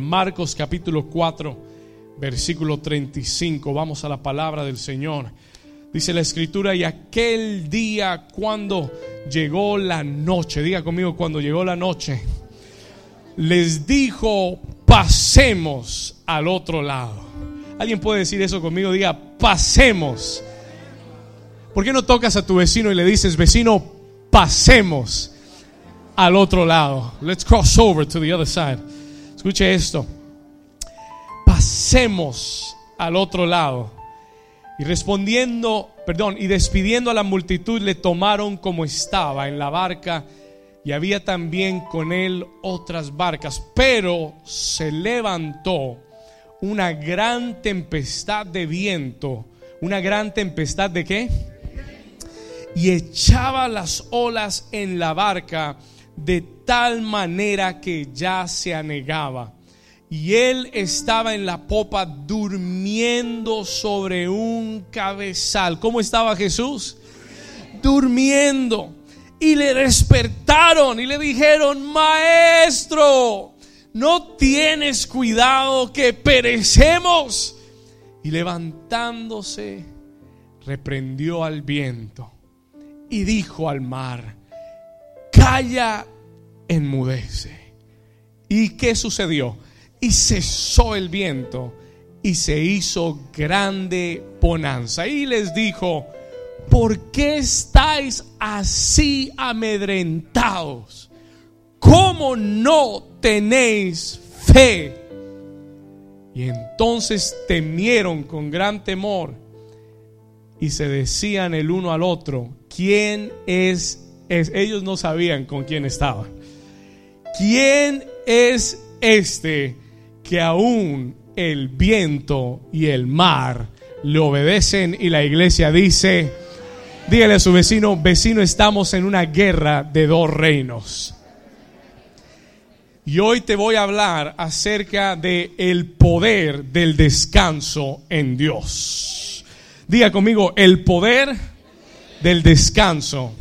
Marcos capítulo 4, versículo 35. Vamos a la palabra del Señor. Dice la escritura, y aquel día cuando llegó la noche, diga conmigo cuando llegó la noche, les dijo, pasemos al otro lado. ¿Alguien puede decir eso conmigo? Diga, pasemos. ¿Por qué no tocas a tu vecino y le dices, vecino, pasemos al otro lado? Let's cross over to the other side. Escuche esto. Pasemos al otro lado. Y respondiendo, perdón, y despidiendo a la multitud, le tomaron como estaba en la barca y había también con él otras barcas. Pero se levantó una gran tempestad de viento. ¿Una gran tempestad de qué? Y echaba las olas en la barca de tal manera que ya se anegaba. Y él estaba en la popa durmiendo sobre un cabezal. ¿Cómo estaba Jesús? Durmiendo. Y le despertaron y le dijeron, maestro, no tienes cuidado que perecemos. Y levantándose, reprendió al viento y dijo al mar, calla, enmudece. ¿Y qué sucedió? Y cesó el viento y se hizo grande bonanza. Y les dijo, ¿por qué estáis así amedrentados? ¿Cómo no tenéis fe? Y entonces temieron con gran temor y se decían el uno al otro, ¿quién es ellos no sabían con quién estaban. ¿Quién es este que aún el viento y el mar le obedecen y la iglesia dice, dígale a su vecino, vecino, estamos en una guerra de dos reinos. Y hoy te voy a hablar acerca de el poder del descanso en Dios. Diga conmigo, el poder del descanso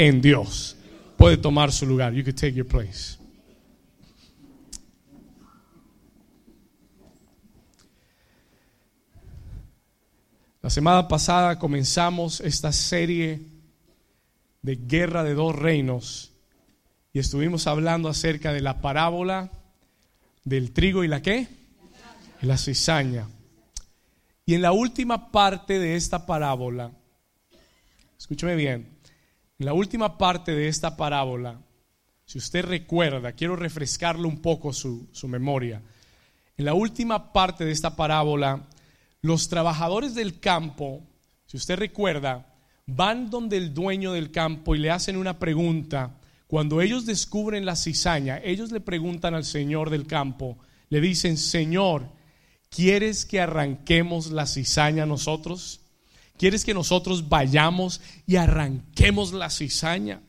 en Dios. Puede tomar su lugar. You can take your place. La semana pasada comenzamos esta serie de guerra de dos reinos y estuvimos hablando acerca de la parábola del trigo y la qué? La cizaña. Y en la última parte de esta parábola, escúcheme bien, en la última parte de esta parábola, si usted recuerda, quiero refrescarle un poco su, su memoria. En la última parte de esta parábola, los trabajadores del campo, si usted recuerda, van donde el dueño del campo y le hacen una pregunta. Cuando ellos descubren la cizaña, ellos le preguntan al señor del campo, le dicen, Señor, ¿quieres que arranquemos la cizaña nosotros? ¿Quieres que nosotros vayamos y arranquemos la cizaña?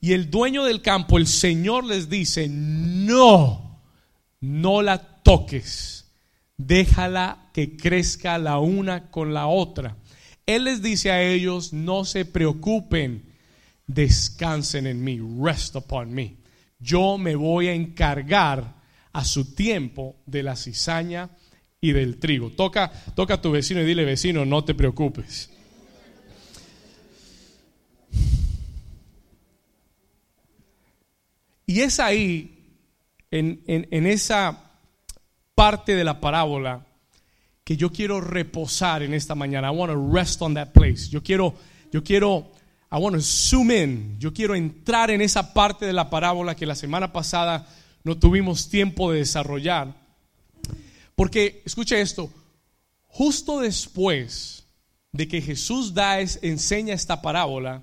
Y el dueño del campo, el Señor les dice, no, no la toques, déjala que crezca la una con la otra. Él les dice a ellos, no se preocupen, descansen en mí, rest upon me. Yo me voy a encargar a su tiempo de la cizaña y del trigo. Toca, toca a tu vecino y dile, vecino, no te preocupes. Y es ahí, en, en, esa parte de la parábola, que yo quiero reposar en esta mañana. I want to rest on that place. Yo quiero, yo quiero, I want to zoom in. Yo quiero entrar en esa parte de la parábola que la semana pasada no tuvimos tiempo de desarrollar. Porque, escuche esto, justo después de que Jesús da, enseña esta parábola,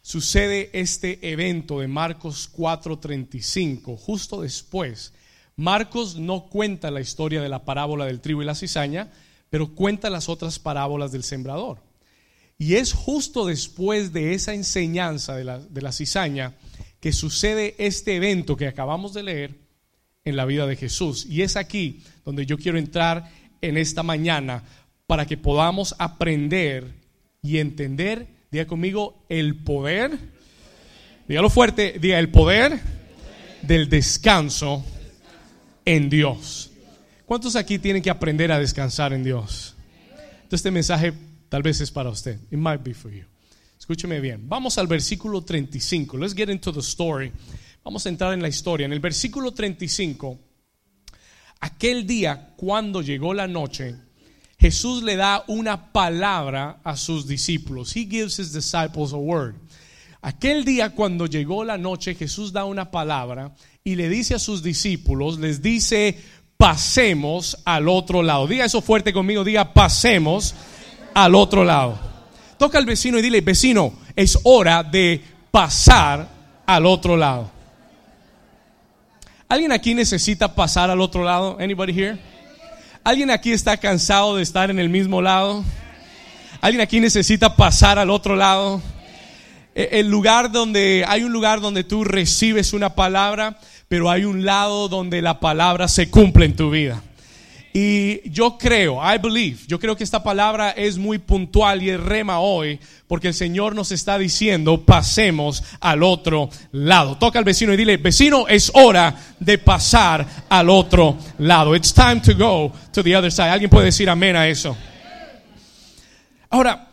sucede este evento de Marcos 4:35, justo después. Marcos no cuenta la historia de la parábola del trigo y la cizaña, pero cuenta las otras parábolas del sembrador. Y es justo después de esa enseñanza de la, de la cizaña que sucede este evento que acabamos de leer, en la vida de Jesús. Y es aquí donde yo quiero entrar en esta mañana para que podamos aprender y entender, diga conmigo, el poder, dígalo fuerte, diga el poder del descanso en Dios. ¿Cuántos aquí tienen que aprender a descansar en Dios? Entonces este mensaje tal vez es para usted. It might be for you. Escúcheme bien. Vamos al versículo 35. Let's get into the story. Vamos a entrar en la historia. En el versículo 35, aquel día cuando llegó la noche, Jesús le da una palabra a sus discípulos. He gives his disciples a word. Aquel día cuando llegó la noche, Jesús da una palabra y le dice a sus discípulos, les dice, pasemos al otro lado. Diga eso fuerte conmigo, diga, pasemos al otro lado. Toca al vecino y dile, vecino, es hora de pasar al otro lado. ¿Alguien aquí necesita pasar al otro lado? Anybody here? ¿Alguien aquí está cansado de estar en el mismo lado? ¿Alguien aquí necesita pasar al otro lado? E, el lugar donde hay un lugar donde tú recibes una palabra, pero hay un lado donde la palabra se cumple en tu vida. Y yo creo, I believe, yo creo que esta palabra es muy puntual y es rema hoy, porque el Señor nos está diciendo, pasemos al otro lado. Toca al vecino y dile, vecino, es hora de pasar al otro lado. It's time to go to the other side. ¿Alguien puede decir amén a eso? Ahora,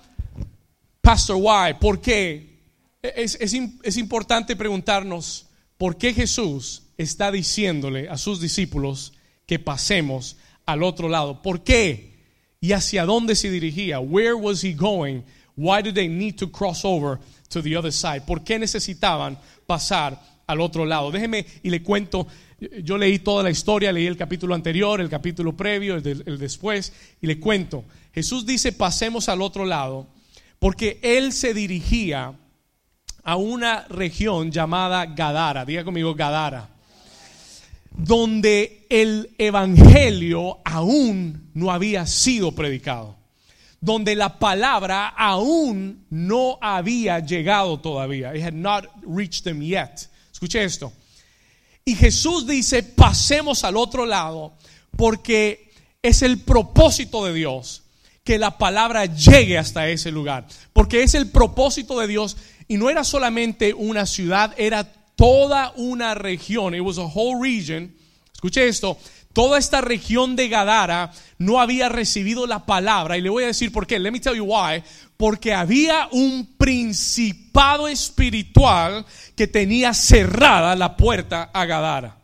Pastor, why? ¿Por qué? Es, es, es importante preguntarnos, ¿por qué Jesús está diciéndole a sus discípulos que pasemos al otro lado. ¿Por qué? ¿Y hacia dónde se dirigía? Where was he going? Why did they need to cross over to the other side? ¿Por qué necesitaban pasar al otro lado? Déjeme y le cuento. Yo leí toda la historia, leí el capítulo anterior, el capítulo previo, el, de, el después, y le cuento. Jesús dice, pasemos al otro lado, porque él se dirigía a una región llamada Gadara. Diga conmigo, Gadara donde el Evangelio aún no había sido predicado, donde la palabra aún no había llegado todavía. It had not reached them yet. Escuche esto. Y Jesús dice, pasemos al otro lado, porque es el propósito de Dios que la palabra llegue hasta ese lugar, porque es el propósito de Dios y no era solamente una ciudad, era toda una región, it was a whole region. Escuche esto, toda esta región de Gadara no había recibido la palabra y le voy a decir por qué. Let me tell you why. Porque había un principado espiritual que tenía cerrada la puerta a Gadara.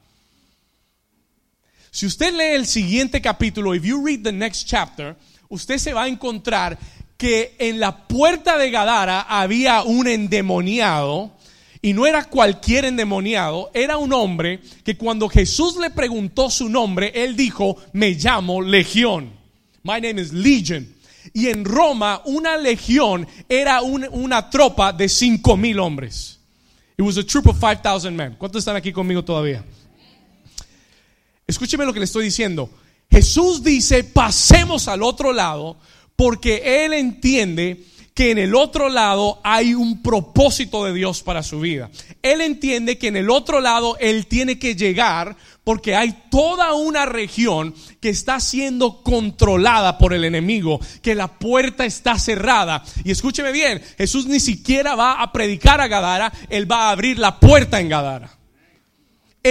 Si usted lee el siguiente capítulo, if you read the next chapter, usted se va a encontrar que en la puerta de Gadara había un endemoniado y no era cualquier endemoniado, era un hombre que cuando Jesús le preguntó su nombre, él dijo, me llamo Legión. My name is Legion. Y en Roma una legión era una tropa de cinco mil hombres. It was a troop of 5,000 men. ¿Cuántos están aquí conmigo todavía? Escúcheme lo que le estoy diciendo. Jesús dice, pasemos al otro lado porque Él entiende que en el otro lado hay un propósito de Dios para su vida. Él entiende que en el otro lado Él tiene que llegar porque hay toda una región que está siendo controlada por el enemigo, que la puerta está cerrada. Y escúcheme bien, Jesús ni siquiera va a predicar a Gadara, Él va a abrir la puerta en Gadara.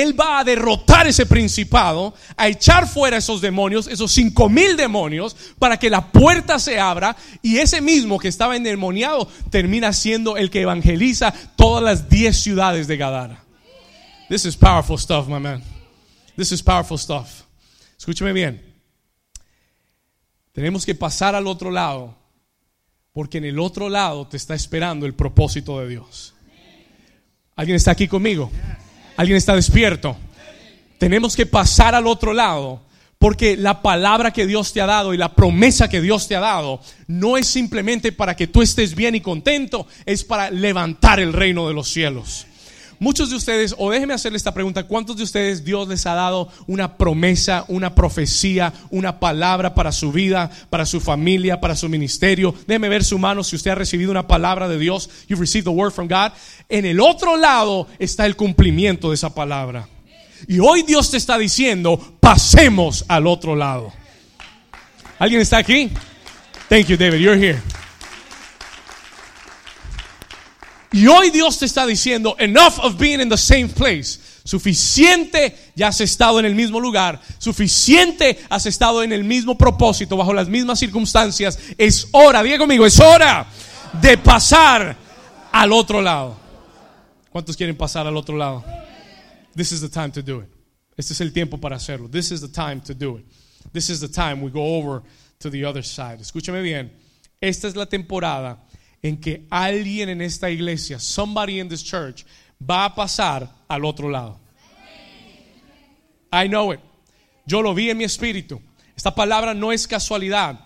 Él va a derrotar ese principado, a echar fuera esos demonios, esos cinco mil demonios, para que la puerta se abra y ese mismo que estaba endemoniado termina siendo el que evangeliza todas las diez ciudades de Gadara. This is powerful stuff, my man. This is powerful stuff. Escúcheme bien. Tenemos que pasar al otro lado, porque en el otro lado te está esperando el propósito de Dios. ¿Alguien está aquí conmigo? ¿Alguien está despierto? Tenemos que pasar al otro lado. Porque la palabra que Dios te ha dado y la promesa que Dios te ha dado no es simplemente para que tú estés bien y contento, es para levantar el reino de los cielos. Muchos de ustedes, o déjenme hacerle esta pregunta, ¿cuántos de ustedes Dios les ha dado una promesa, una profecía, una palabra para su vida, para su familia, para su ministerio? Déjeme ver su mano si usted ha recibido una palabra de Dios. You've received the word from God. En el otro lado está el cumplimiento de esa palabra. Y hoy Dios te está diciendo, pasemos al otro lado. ¿Alguien está aquí? Thank you, David. You're here. Y hoy Dios te está diciendo, enough of being in the same place. Suficiente ya has estado en el mismo lugar. Suficiente has estado en el mismo propósito, bajo las mismas circunstancias. Es hora, diga conmigo, es hora de pasar al otro lado. ¿Cuántos quieren pasar al otro lado? This is the time to do it. Este es el tiempo para hacerlo. This is the time to do it. This is the time we go over to the other side. Escúchame bien. Esta es la temporada en que alguien en esta iglesia, somebody in this church, va a pasar al otro lado. I know it. Yo lo vi en mi espíritu. Esta palabra no es casualidad.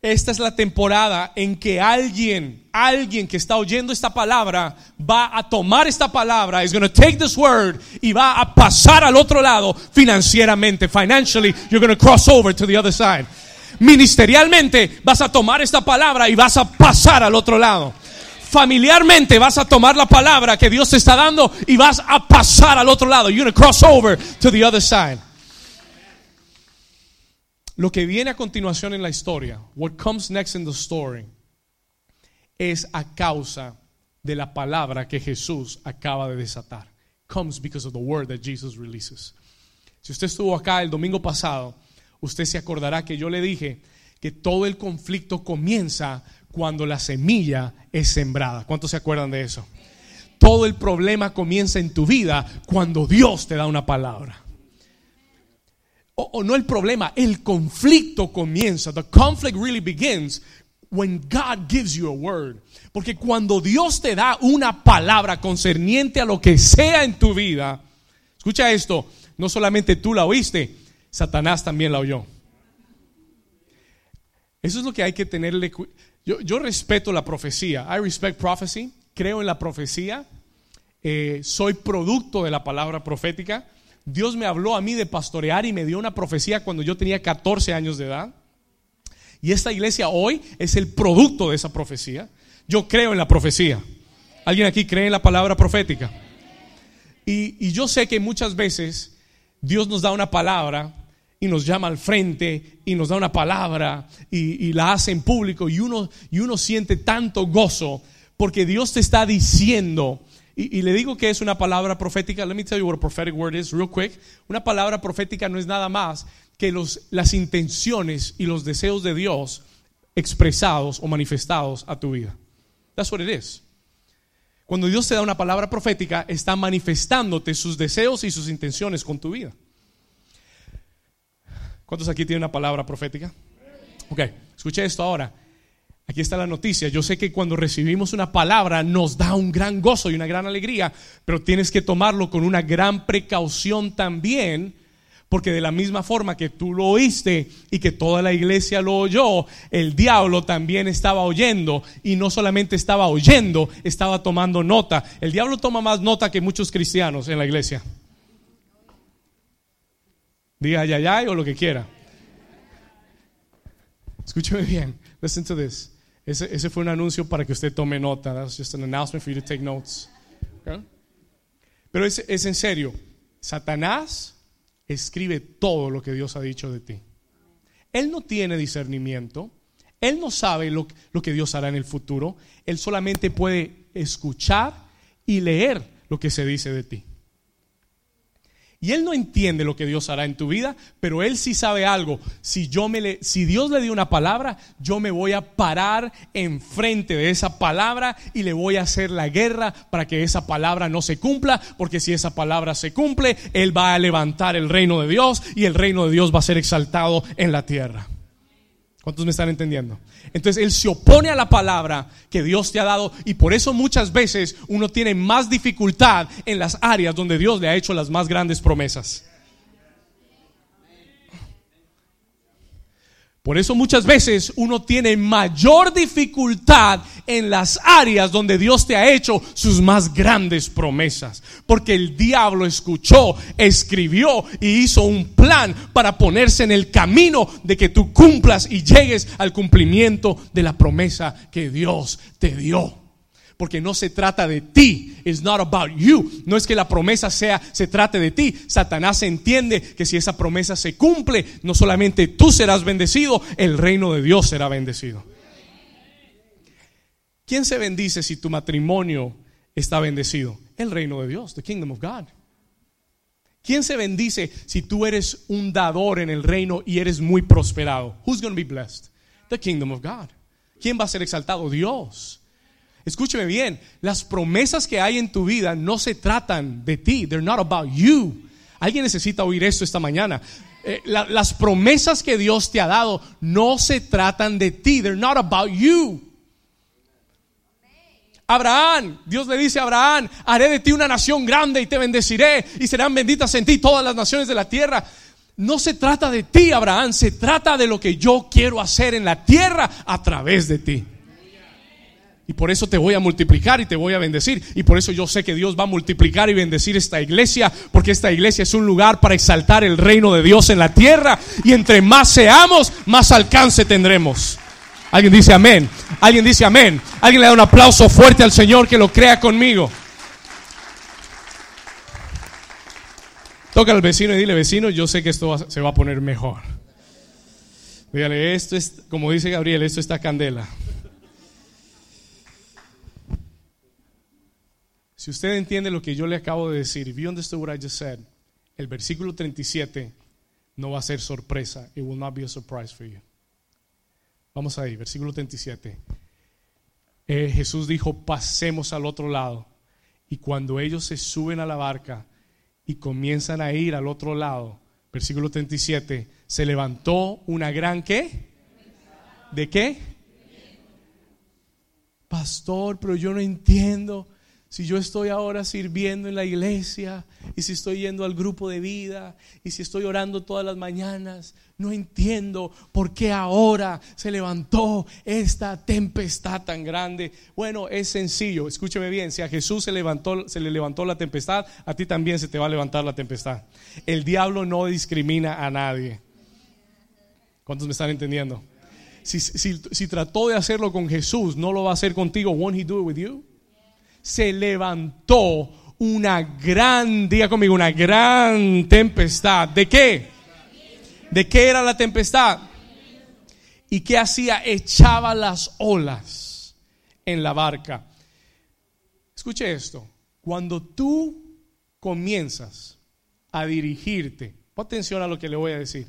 Esta es la temporada en que alguien, alguien que está oyendo esta palabra va a tomar esta palabra, is going to take this word y va a pasar al otro lado financieramente. Financially, you're going to cross over to the other side. Ministerialmente vas a tomar esta palabra y vas a pasar al otro lado familiarmente vas a tomar la palabra que Dios te está dando y vas a pasar al otro lado. You're going to cross over to the other side. Lo que viene a continuación en la historia, what comes next in the story, es a causa de la palabra que Jesús acaba de desatar. Comes because of the word that Jesus releases. Si usted estuvo acá el domingo pasado, usted se acordará que yo le dije que todo el conflicto comienza cuando la semilla es sembrada. ¿Cuántos se acuerdan de eso? Todo el problema comienza en tu vida cuando Dios te da una palabra. O, no el problema, el conflicto comienza. The conflict really begins when God gives you a word. Porque cuando Dios te da una palabra concerniente a lo que sea en tu vida, escucha esto, no solamente tú la oíste, Satanás también la oyó. Eso es lo que hay que tenerle yo, respeto la profecía. I respect prophecy. Creo en la profecía. Eh, soy producto de la palabra profética. Dios me habló a mí de pastorear y me dio una profecía cuando yo tenía 14 años de edad. Y esta iglesia hoy es el producto de esa profecía. Yo creo en la profecía. ¿Alguien aquí cree en la palabra profética? Y, y yo sé que muchas veces Dios nos da una palabra y nos llama al frente y nos da una palabra y, la hace en público y uno, y uno siente tanto gozo porque Dios te está diciendo, y, le digo que es una palabra profética, let me tell you what a prophetic word is real quick, una palabra profética no es nada más que los, las intenciones y los deseos de Dios expresados o manifestados a tu vida. That's what it is. Cuando Dios te da una palabra profética, está manifestándote sus deseos y sus intenciones con tu vida. ¿Cuántos aquí tienen una palabra profética? Ok, escuche esto ahora. Aquí está la noticia. Yo sé que cuando recibimos una palabra nos da un gran gozo y una gran alegría, pero tienes que tomarlo con una gran precaución también, porque de la misma forma que tú lo oíste y que toda la iglesia lo oyó, el diablo también estaba oyendo y no solamente estaba oyendo, estaba tomando nota. El diablo toma más nota que muchos cristianos en la iglesia. Diga ay, ay, o lo que quiera. Escúcheme bien. Listen to this. Ese, fue un anuncio para que usted tome nota. That's just an announcement for you to take notes. Pero es, es en serio. Satanás escribe todo lo que Dios ha dicho de ti. Él no tiene discernimiento. Él no sabe lo, lo, que Dios hará en el futuro. Él solamente puede escuchar y leer lo que se dice de ti. Y él no entiende lo que Dios hará en tu vida, pero él sí sabe algo. Si, yo me le, si Dios le dio una palabra, yo me voy a parar enfrente de esa palabra y le voy a hacer la guerra para que esa palabra no se cumpla, porque si esa palabra se cumple, él va a levantar el reino de Dios y el reino de Dios va a ser exaltado en la tierra. ¿Cuántos me están entendiendo? Entonces Él se opone a la palabra que Dios te ha dado y por eso muchas veces uno tiene más dificultad en las áreas donde Dios le ha hecho las más grandes promesas. Por eso muchas veces uno tiene mayor dificultad en las áreas donde Dios te ha hecho sus más grandes promesas. Porque el diablo escuchó, escribió y hizo un plan para ponerse en el camino de que tú cumplas y llegues al cumplimiento de la promesa que Dios te dio porque no se trata de ti. It's not about you. No es que la promesa sea, se trate de ti. Satanás entiende que si esa promesa se cumple, no solamente tú serás bendecido, el reino de Dios será bendecido. ¿Quién se bendice si tu matrimonio está bendecido? El reino de Dios, the kingdom of God. ¿Quién se bendice si tú eres un dador en el reino y eres muy prosperado? Who's going to be blessed? The kingdom of God. ¿Quién va a ser exaltado? Dios. Escúcheme bien, las promesas que hay en tu vida no se tratan de ti. They're not about you. Alguien necesita oír esto esta mañana. Eh, la- las promesas que Dios te ha dado no se tratan de ti. They're not about you. Abraham, Dios le dice a Abraham, haré de ti una nación grande y te bendeciré y serán benditas en ti todas las naciones de la tierra. No se trata de ti, Abraham, se trata de lo que yo quiero hacer en la tierra a través de ti. Y por eso te voy a multiplicar y te voy a bendecir. Y por eso yo sé que Dios va a multiplicar y bendecir esta iglesia, porque esta iglesia es un lugar para exaltar el reino de Dios en la tierra. Y entre más seamos, más alcance tendremos. Alguien dice amén. Alguien dice amén. Alguien le da un aplauso fuerte al Señor que lo crea conmigo. Toca al vecino y dile, vecino, yo sé que esto se va a poner mejor. Dígale, esto es, como dice Gabriel, esto está candela. Si usted entiende lo que yo le acabo de decir, if you understood what I just said, el versículo 37 no va a ser sorpresa. It will not be a surprise for you. Vamos ahí, versículo 37. Eh, Jesús dijo, pasemos al otro lado. Y cuando ellos se suben a la barca y comienzan a ir al otro lado, versículo 37, se levantó una gran qué? ¿De qué? Pastor, pero yo no entiendo. Si yo estoy ahora sirviendo en la iglesia y si estoy yendo al grupo de vida y si estoy orando todas las mañanas, no entiendo por qué ahora se levantó esta tempestad tan grande. Bueno, es sencillo, escúcheme bien, si a Jesús se levantó se le levantó la tempestad, a ti también se te va a levantar la tempestad. El diablo no discrimina a nadie. ¿Cuántos me están entendiendo? Si, si, si trató de hacerlo con Jesús, no lo va a hacer contigo. Won't he do it with you? Se levantó una gran, diga conmigo, una gran tempestad. ¿De qué? ¿De qué era la tempestad? ¿Y qué hacía? Echaba las olas en la barca. Escuche esto. Cuando tú comienzas a dirigirte, pon atención a lo que le voy a decir.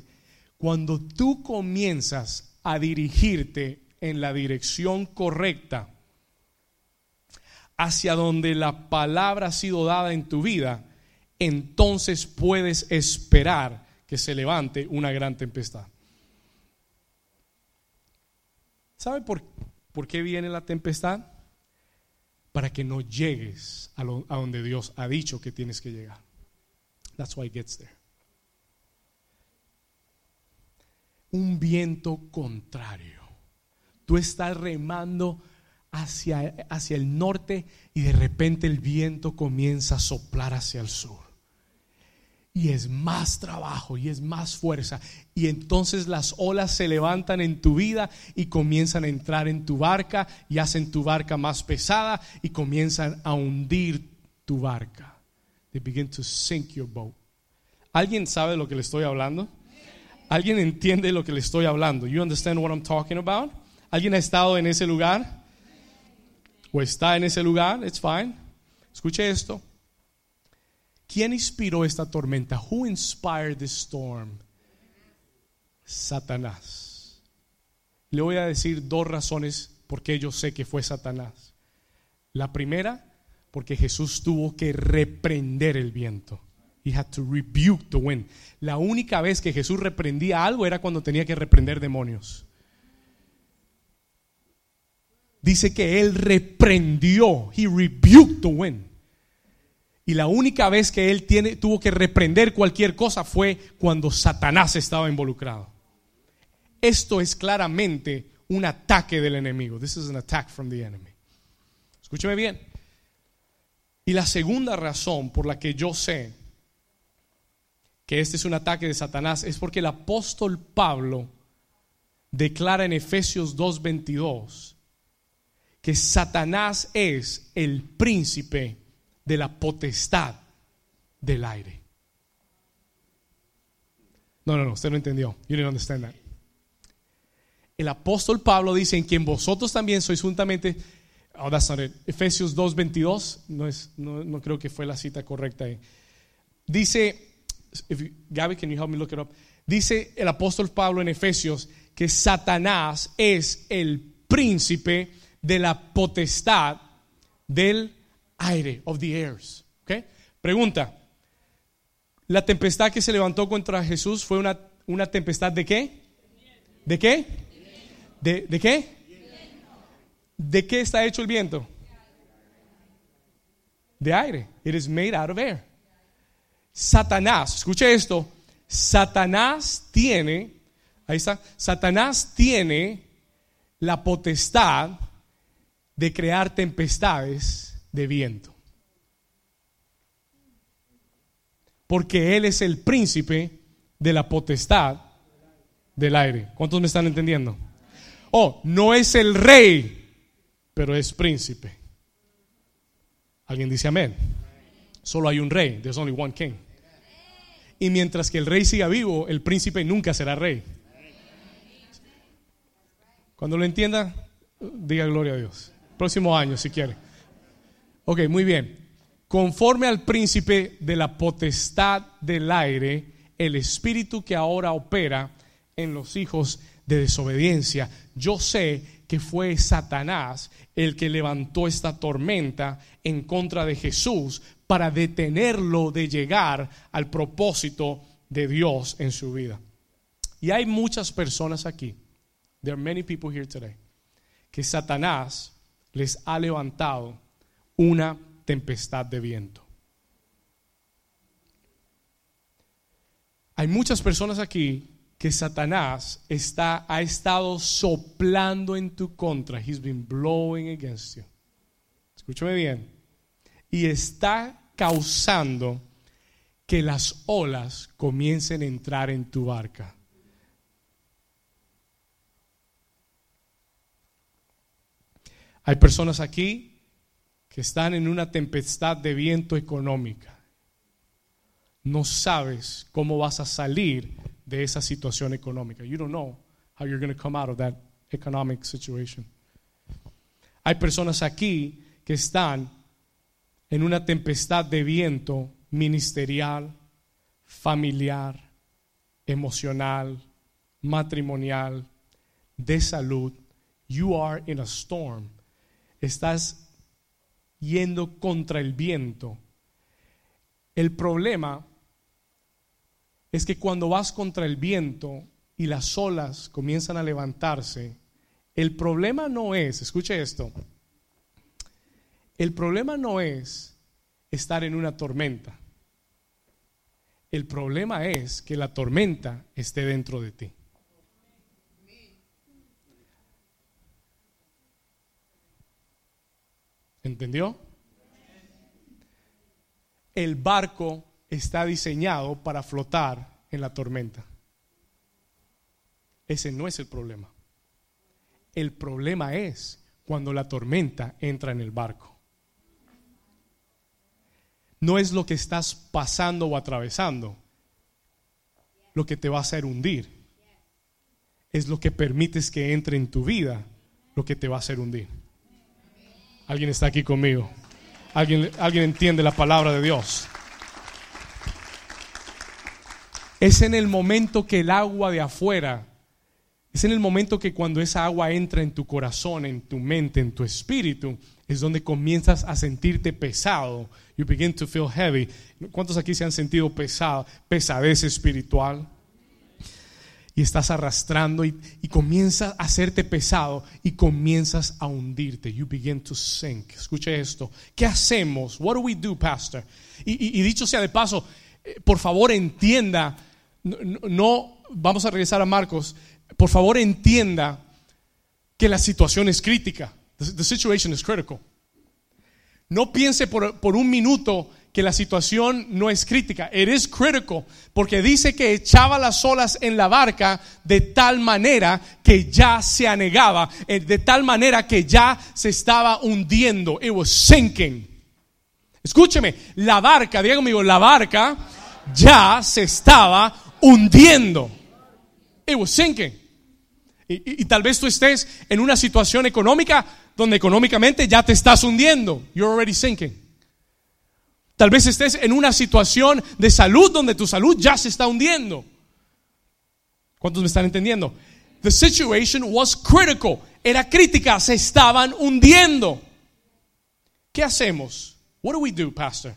Cuando tú comienzas a dirigirte en la dirección correcta, hacia donde la palabra ha sido dada en tu vida, entonces puedes esperar que se levante una gran tempestad. ¿Sabe por, por qué viene la tempestad? Para que no llegues a, lo- a donde Dios ha dicho que tienes que llegar. That's why it gets there. Un viento contrario. Tú estás remando hacia, hacia el norte y de repente el viento comienza a soplar hacia el sur. Y es más trabajo y es más fuerza. Y entonces las olas se levantan en tu vida y comienzan a entrar en tu barca y hacen tu barca más pesada y comienzan a hundir tu barca. They begin to sink your boat. ¿Alguien sabe lo que le estoy hablando? ¿Alguien entiende lo que le estoy hablando? You understand what I'm talking about? ¿Alguien ha estado en ese lugar? ¿O está en ese lugar? It's fine. Escuche esto. ¿Quién inspiró esta tormenta? Who inspired this storm? Satanás. Le voy a decir dos razones por qué yo sé que fue Satanás. La primera, porque Jesús tuvo que reprender el viento. He had to rebuke the wind. La única vez que Jesús reprendía algo era cuando tenía que reprender demonios. Dice que él reprendió, he rebuked the wind. Y la única vez que él tiene, tuvo que reprender cualquier cosa fue cuando Satanás estaba involucrado. Esto es claramente un ataque del enemigo. This is an attack from the enemy. Escúcheme bien. Y la segunda razón por la que yo sé que este es un ataque de Satanás es porque el apóstol Pablo declara en Efesios 2:22 que Satanás es el príncipe de la potestad del aire. No, no, no, usted no entendió. You didn't understand that. El apóstol Pablo dice en quien vosotros también sois juntamente Oh, that's not it. Efesios 2:22 no no, no creo que fue la cita correcta. Dice if you, Gabby, can you help me look it up? Dice el apóstol Pablo en Efesios que Satanás es el príncipe de la potestad del aire, of the airs. ¿Okay? Pregunta, ¿la tempestad que se levantó contra Jesús fue una, una tempestad de qué? ¿De qué? ¿De, de qué? ¿De qué está hecho el viento? De aire. It is made out of air. Satanás, escuche esto, Satanás tiene, ahí está, Satanás tiene la potestad de crear tempestades de viento. Porque Él es el príncipe de la potestad del aire. ¿Cuántos me están entendiendo? Oh, no es el rey, pero es príncipe. ¿Alguien dice amén? Solo hay un rey. There's only one king. Y mientras que el rey siga vivo, el príncipe nunca será rey. Cuando lo entienda, diga gloria a Dios. Próximo año, si quiere. Ok, muy bien. Conforme al príncipe de la potestad del aire, el espíritu que ahora opera en los hijos de desobediencia, yo sé que fue Satanás el que levantó esta tormenta en contra de Jesús para detenerlo de llegar al propósito de Dios en su vida. Y hay muchas personas aquí, there are many people here today, que Satanás les ha levantado una tempestad de viento. Hay muchas personas aquí que Satanás está, ha estado soplando en tu contra. He's been blowing against you. Escúchame bien. Y está causando que las olas comiencen a entrar en tu barca. Hay personas aquí que están en una tempestad de viento económica. No sabes cómo vas a salir de esa situación económica. You don't know how you're going to come out of that economic situation. Hay personas aquí que están en una tempestad de viento ministerial, familiar, emocional, matrimonial, de salud. You are in a storm. Estás yendo contra el viento. El problema es que cuando vas contra el viento y las olas comienzan a levantarse, el problema no es, escuche esto, el problema no es estar en una tormenta. El problema es que la tormenta esté dentro de ti. ¿Entendió? El barco está diseñado para flotar en la tormenta. Ese no es el problema. El problema es cuando la tormenta entra en el barco. No es lo que estás pasando o atravesando lo que te va a hacer hundir. Es lo que permites que entre en tu vida lo que te va a hacer hundir. ¿Alguien está aquí conmigo? ¿Alguien, alguien entiende la palabra de Dios? Es en el momento que el agua de afuera, es en el momento que cuando esa agua entra en tu corazón, en tu mente, en tu espíritu, es donde comienzas a sentirte pesado. You begin to feel heavy. ¿Cuántos aquí se han sentido pesado, pesadez espiritual? Y estás arrastrando y, y comienzas a hacerte pesado y comienzas a hundirte. You begin to sink. Escuche esto. ¿Qué hacemos? What do we do, pastor? Y, y dicho sea de paso, eh, por favor entienda no, vamos a regresar a Marcos, por favor entienda que la situación es crítica. The, situation is critical. No piense por, por, un minuto que la situación no es crítica. It is critical. Porque dice que echaba las olas en la barca de tal manera que ya se anegaba. Eh, de tal manera que ya se estaba hundiendo. It was sinking. Escúcheme, la barca, diga conmigo, la barca ya se estaba hundiendo. It was sinking. Y, tal vez tú estés en una situación económica donde económicamente ya te estás hundiendo. You're already sinking. Tal vez estés en una situación de salud donde tu salud ya se está hundiendo. ¿Cuántos me están entendiendo? The situation was critical. Era crítica, se estaban hundiendo. ¿Qué hacemos? What do we do, pastor?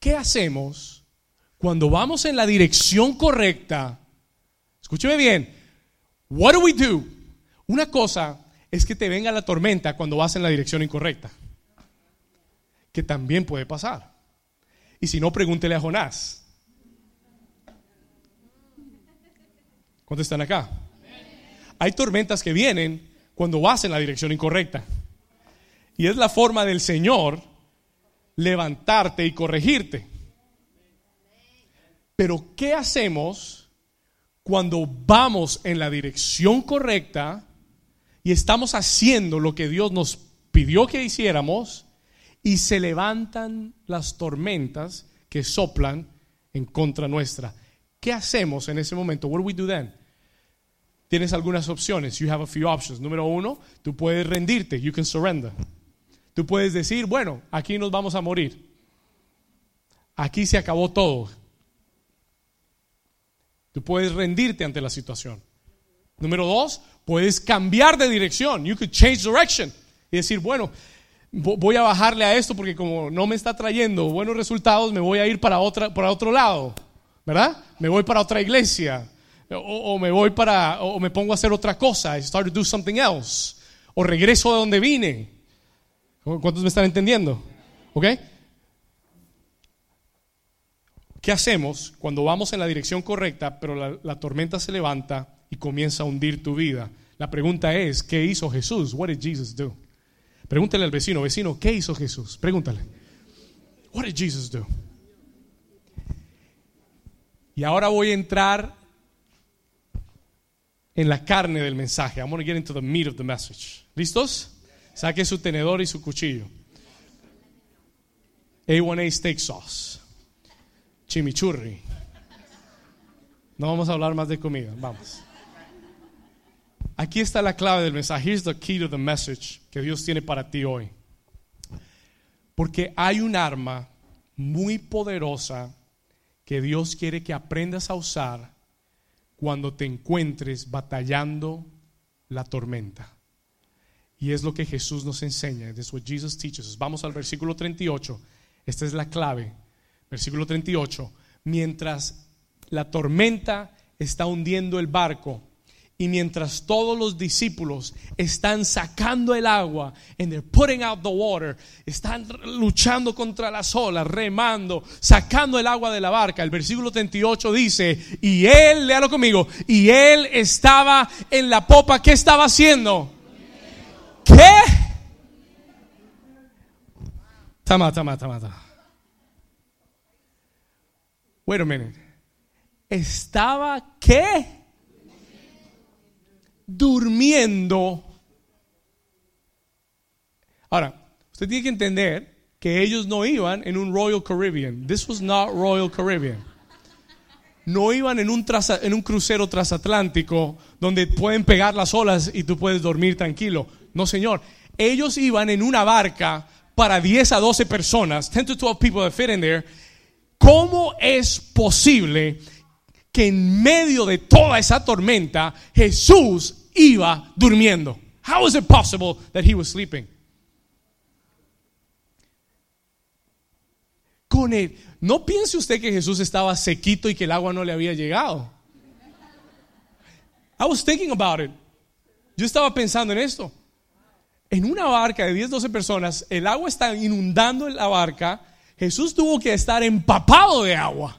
¿Qué hacemos cuando vamos en la dirección correcta? Escúcheme bien. What do we do? Una cosa es que te venga la tormenta cuando vas en la dirección incorrecta que también puede pasar. Y si no, pregúntele a Jonás. ¿Cuántos están acá? Hay tormentas que vienen cuando vas en la dirección incorrecta. Y es la forma del Señor levantarte y corregirte. Pero ¿qué hacemos cuando vamos en la dirección correcta y estamos haciendo lo que Dios nos pidió que hiciéramos y se levantan las tormentas que soplan en contra nuestra. ¿Qué hacemos en ese momento? What do we do then? Tienes algunas opciones. You have a few options. Número uno, tú puedes rendirte. You can surrender. Tú puedes decir, bueno, aquí nos vamos a morir. Aquí se acabó todo. Tú puedes rendirte ante la situación. Número dos, puedes cambiar de dirección. You could change direction. Y decir, bueno, voy a bajarle a esto porque como no me está trayendo buenos resultados, me voy a ir para, otra, para otro lado, ¿verdad? Me voy para otra iglesia, o, me voy para, o me pongo a hacer otra cosa, I start to do something else, o regreso de donde vine. ¿Cuántos me están entendiendo? ¿Ok? ¿Qué hacemos cuando vamos en la dirección correcta, pero la, la tormenta se levanta y comienza a hundir tu vida? La pregunta es, ¿qué hizo Jesús? What did Jesus do? Pregúntale al vecino, vecino, ¿qué hizo Jesús? Pregúntale. What did Jesus do? Y ahora voy a entrar en la carne del mensaje. I'm going to get into the meat of the message. ¿Listos? Saque su tenedor y su cuchillo. A1A steak sauce. Chimichurri. No vamos a hablar más de comida. Vamos. Aquí está la clave del mensaje. Here's the key to the message que Dios tiene para ti hoy. Porque hay un arma muy poderosa que Dios quiere que aprendas a usar cuando te encuentres batallando la tormenta. Y es lo que Jesús nos enseña. This is what Jesus teaches us. Vamos al versículo 38. Esta es la clave. Versículo 38. Mientras la tormenta está hundiendo el barco, y mientras todos los discípulos están sacando el agua, and they're putting out the water, están luchando contra las olas, remando, sacando el agua de la barca. El versículo 38 dice, y él, léalo conmigo, y él estaba en la popa, ¿qué estaba haciendo? ¿Qué? Tama, tama, tama, tama. Wait a minute. ¿Estaba qué? Durmiendo. Ahora, usted tiene que entender que ellos no iban en un Royal Caribbean. This was not Royal Caribbean. No iban en un, en un crucero transatlántico donde pueden pegar las olas y tú puedes dormir tranquilo. No, señor. Ellos iban en una barca para 10 a 12 personas, 10 to 12 people that fit in there. ¿Cómo es posible que en medio de toda esa tormenta Jesús iba durmiendo. How is it possible that he was sleeping? Con él, no piense usted que Jesús estaba sequito y que el agua no le había llegado. I was thinking about it. Yo estaba pensando en esto. En una barca de 10, 12 personas, el agua está inundando la barca. Jesús tuvo que estar empapado de agua.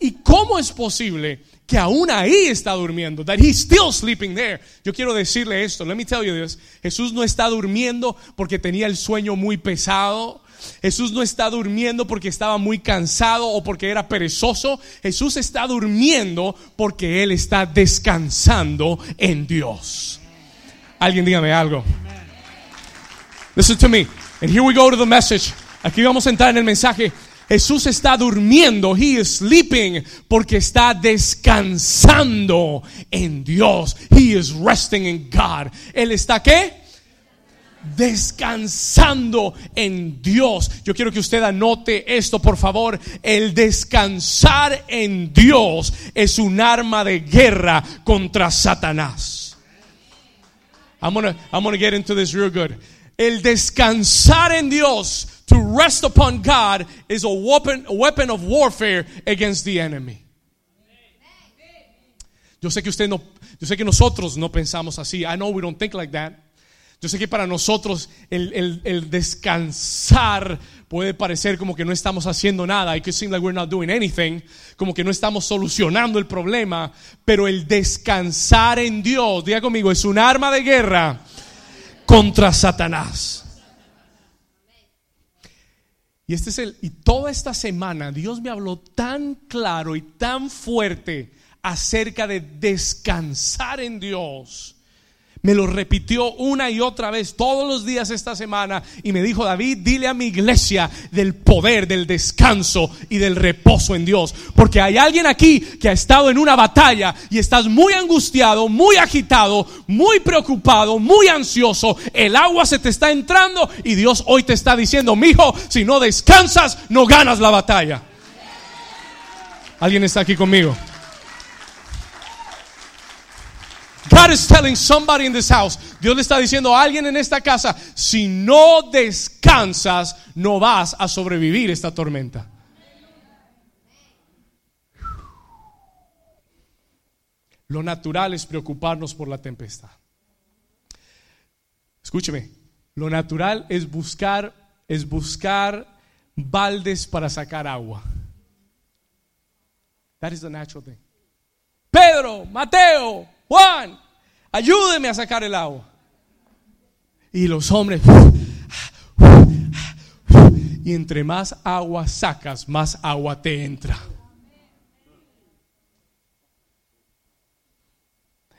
¿Y cómo es posible que aún ahí está durmiendo? That he's still sleeping there. Yo quiero decirle esto. Let me tell you this. Jesús no está durmiendo porque tenía el sueño muy pesado. Jesús no está durmiendo porque estaba muy cansado o porque era perezoso. Jesús está durmiendo porque Él está descansando en Dios. Alguien dígame algo. Listen to me. And here we go to the message. Aquí vamos a entrar en el mensaje. Jesús está durmiendo, he is sleeping, porque está descansando en Dios. He is resting in God. Él está qué? descansando en Dios. Yo quiero que usted anote esto, por favor. El descansar en Dios es un arma de guerra contra Satanás. I'm gonna, I'm gonna get into this real good. El descansar en Dios, to rest upon God, is a weapon, a weapon of warfare against the enemy. Yo sé que usted no, yo sé que nosotros no pensamos así. I know we don't think like that. Yo sé que para nosotros el, descansar puede parecer como que no estamos haciendo nada. It could seem like we're not doing anything. Como que no estamos solucionando el problema. Pero el descansar en Dios, diga conmigo, es un arma de guerra contra Satanás. Y este es el y toda esta semana Dios me habló tan claro y tan fuerte acerca de descansar en Dios me lo repitió una y otra vez todos los días esta semana y me dijo, David, dile a mi iglesia del poder, del descanso y del reposo en Dios. Porque hay alguien aquí que ha estado en una batalla y estás muy angustiado, muy agitado, muy preocupado, muy ansioso. El agua se te está entrando y Dios hoy te está diciendo, mi hijo, si no descansas, no ganas la batalla. ¿Alguien está aquí conmigo? God is telling somebody in this house, Dios le está diciendo a alguien en esta casa, si no descansas, no vas a sobrevivir esta tormenta. Lo natural es preocuparnos por la tempestad. Escúcheme, lo natural es buscar es buscar baldes para sacar agua. That is the natural thing. Pedro, Mateo, Juan, ayúdeme a sacar el agua. Y los hombres, y entre más agua sacas, más agua te entra.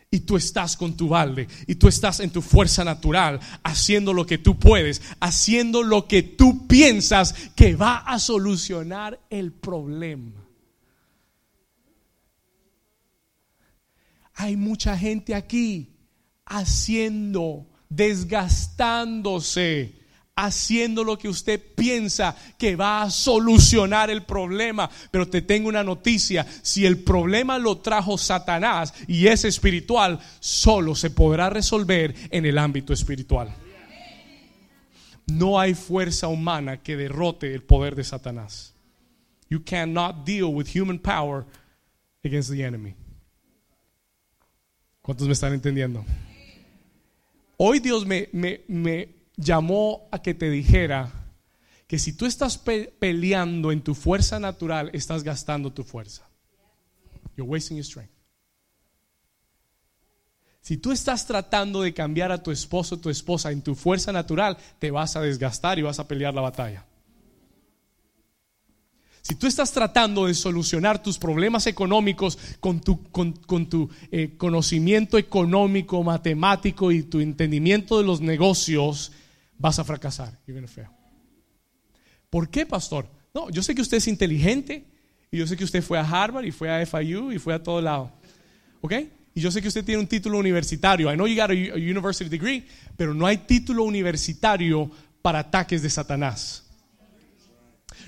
Y tú estás con tu balde, y tú estás en tu fuerza natural, haciendo lo que tú puedes, haciendo lo que tú piensas que va a solucionar el problema. Hay mucha gente aquí haciendo, desgastándose, haciendo lo que usted piensa que va a solucionar el problema. Pero te tengo una noticia, si el problema lo trajo Satanás y es espiritual, solo se podrá resolver en el ámbito espiritual. No hay fuerza humana que derrote el poder de Satanás. You cannot deal with human power against the enemy. ¿Cuántos me están entendiendo? Hoy Dios me, me, llamó a que te dijera que si tú estás peleando en tu fuerza natural, estás gastando tu fuerza. You're wasting your strength. Si tú estás tratando de cambiar a tu esposo o tu esposa en tu fuerza natural, te vas a desgastar y vas a pelear la batalla. Si tú estás tratando de solucionar tus problemas económicos con tu, con, tu eh, conocimiento económico, matemático y tu entendimiento de los negocios, vas a fracasar. ¿Por qué, pastor? No, yo sé que usted es inteligente y yo sé que usted fue a Harvard y fue a FIU y fue a todo lado. ¿Ok? Y yo sé que usted tiene un título universitario. I know you got a university degree, pero no hay título universitario para ataques de Satanás.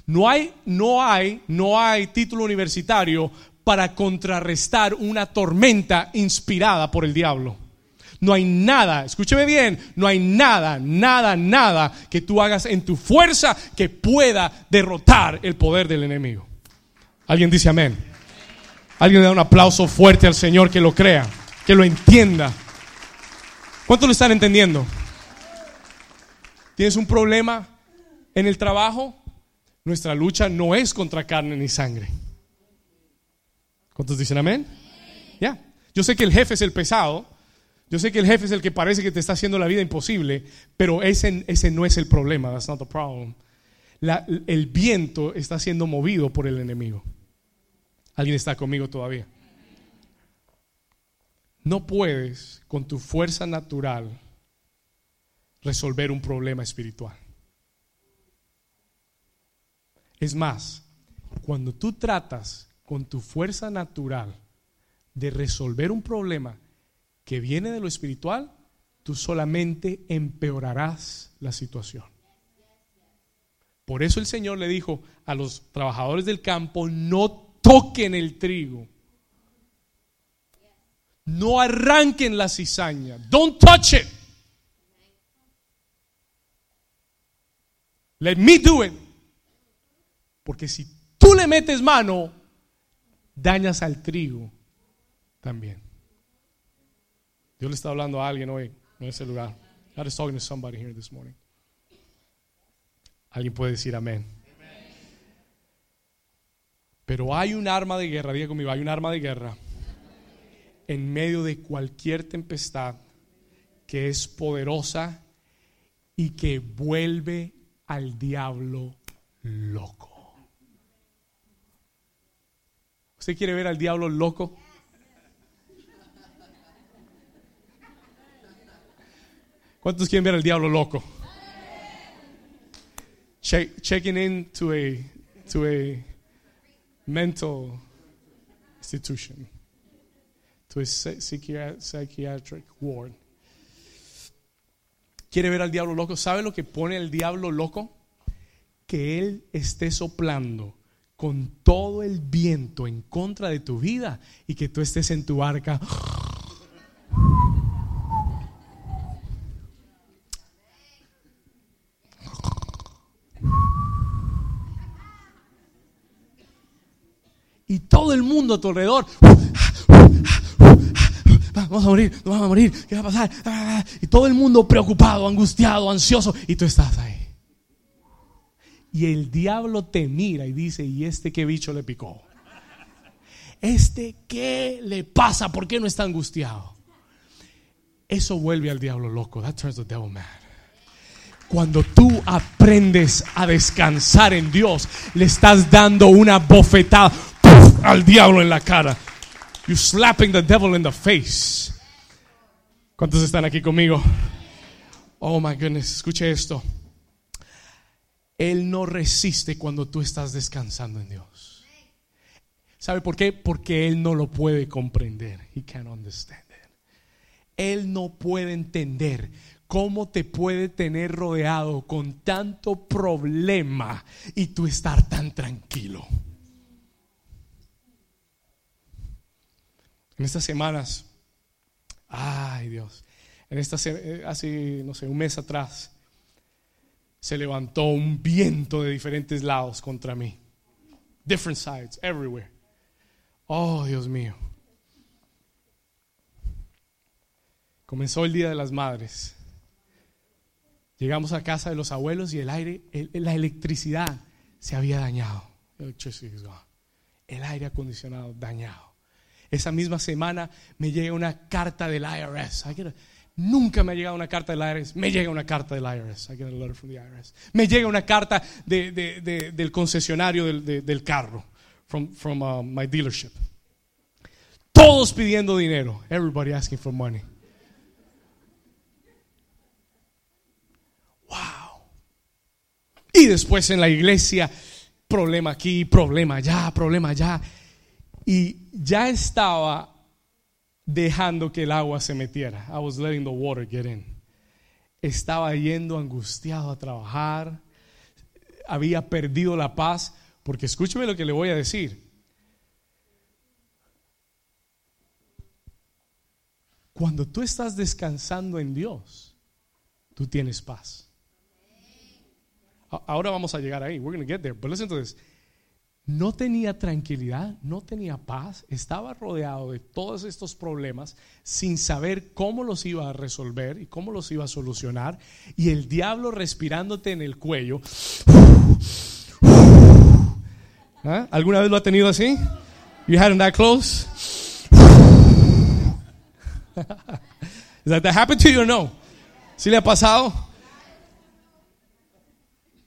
No hay, no hay, no hay título universitario para contrarrestar una tormenta inspirada por el diablo. No hay nada, escúcheme bien, no hay nada, nada, nada que tú hagas en tu fuerza que pueda derrotar el poder del enemigo. Alguien dice amén. Alguien le da un aplauso fuerte al Señor que lo crea, que lo entienda. ¿Cuántos lo están entendiendo? ¿Tienes un problema en el trabajo? Nuestra lucha no es contra carne ni sangre. ¿Cuántos dicen amén? Ya. Yo sé que el jefe es el pesado. Yo sé que el jefe es el que parece que te está haciendo la vida imposible, pero ese, ese no es el problema. That's not the problem. el viento está siendo movido por el enemigo. ¿Alguien está conmigo todavía? No puedes con tu fuerza natural resolver un problema espiritual. Es más, cuando tú tratas con tu fuerza natural de resolver un problema que viene de lo espiritual, tú solamente empeorarás la situación. Por eso el Señor le dijo a los trabajadores del campo, no toquen el trigo. No arranquen la cizaña. Don't touch it. Let me do it. Porque si tú le metes mano, dañas al trigo también. Dios le está hablando a alguien hoy en ese lugar. Alguien puede decir amén. Pero hay un arma de guerra, diga conmigo, hay un arma de guerra en medio de cualquier tempestad que es poderosa y que vuelve al diablo loco. ¿Usted quiere ver al diablo loco? ¿Cuántos quieren ver al diablo loco? checking in to a, to a mental institution, to a psychiatric ward. ¿Quiere ver al diablo loco? ¿Sabe lo que pone el diablo loco? Que él esté soplando con todo el viento en contra de tu vida y que tú estés en tu arca y todo el mundo a tu alrededor. Vamos a morir, nos vamos a morir, ¿qué va a pasar? Y todo el mundo preocupado, angustiado, ansioso, y tú estás ahí. Y el diablo te mira y dice, ¿y este qué bicho le picó? ¿Este qué le pasa? ¿Por qué no está angustiado? Eso vuelve al diablo loco. That turns the devil mad. Cuando tú aprendes a descansar en Dios, le estás dando una bofetada al diablo en la cara. You slapping the devil in the face. ¿Cuántos están aquí conmigo? Oh my goodness, escuche esto. Él no resiste cuando tú estás descansando en Dios. ¿Sabe por qué? Porque Él no lo puede comprender. He can't understand. Él no puede entender cómo te puede tener rodeado con tanto problema y tú estar tan tranquilo. En estas semanas, ay Dios, en estas, eh, hace, no sé, un mes atrás, se levantó un viento de diferentes lados contra mí. Different sides, everywhere. Oh, Dios mío. Comenzó el Día de las Madres. Llegamos a casa de los abuelos y el aire, la electricidad se había dañado. El aire acondicionado dañado. Esa misma semana me llega una carta del IRS. Nunca me ha llegado una carta del IRS. Me llega una carta del IRS. Me llega una carta del concesionario del, carro. From, uh, my dealership. Todos pidiendo dinero. Everybody asking for money. Wow. Y después en la iglesia, problema aquí, problema allá, problema allá. Y ya estaba dejando que el agua se metiera. I was letting the water get in. Estaba yendo angustiado a trabajar. Había perdido la paz. Porque escúcheme lo que le voy a decir. Cuando tú estás descansando en Dios, tú tienes paz. Ahora vamos a llegar ahí. We're going to get there. But listen to this no tenía tranquilidad, no tenía paz, estaba rodeado de todos estos problemas sin saber cómo los iba a resolver y cómo los iba a solucionar. Y el diablo respirándote en el cuello. ¿Ah? ¿Alguna vez lo ha tenido así? You had that close? Is that, that happened to you or no? ¿Sí le ha pasado?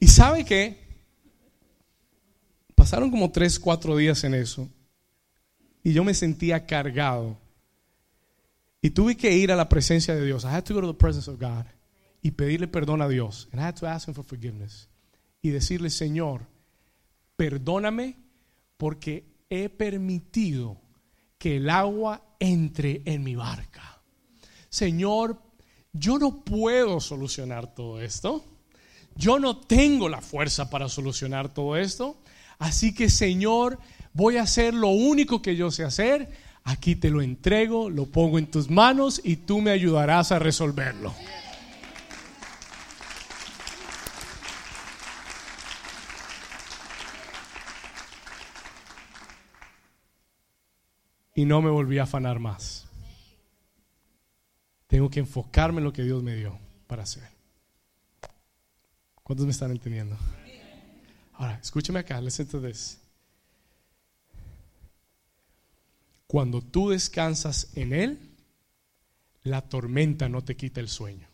¿Y sabe qué? Pasaron como tres, cuatro días en eso. Y yo me sentía cargado. Y tuve que ir a la presencia de Dios. I had to go to the presence of God. Y pedirle perdón a Dios. And I had to ask him for forgiveness. Y decirle, Señor, perdóname porque he permitido que el agua entre en mi barca. Señor, yo no puedo solucionar todo esto. Yo no tengo la fuerza para solucionar todo esto. Así que Señor, voy a hacer lo único que yo sé hacer. Aquí te lo entrego, lo pongo en tus manos y tú me ayudarás a resolverlo. Y no me volví a afanar más. Tengo que enfocarme en lo que Dios me dio para hacer. ¿Cuántos me están entendiendo? Ahora, escúchame acá, listen to this. Cuando tú descansas en Él, la tormenta no te quita el sueño.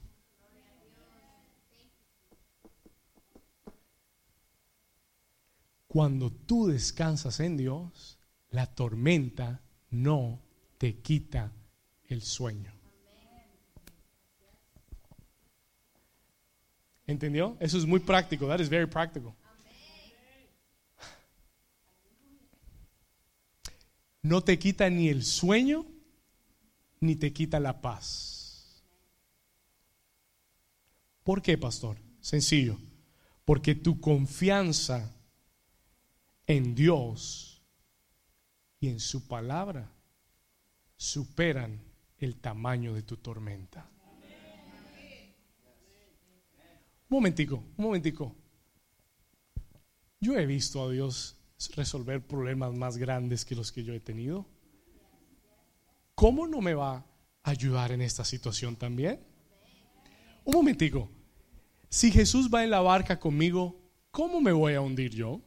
Cuando tú descansas en Dios, la tormenta no te quita el sueño. ¿Entendió? Eso es muy práctico. That is very practical. No te quita ni el sueño, ni te quita la paz. ¿Por qué, pastor? Sencillo. Porque tu confianza en Dios y en su palabra superan el tamaño de tu tormenta. Un momentico, un momentico. Yo he visto a Dios resolver problemas más grandes que los que yo he tenido. ¿Cómo no me va a ayudar en esta situación también? Un momentico. Si Jesús va en la barca conmigo, ¿cómo me voy a hundir yo?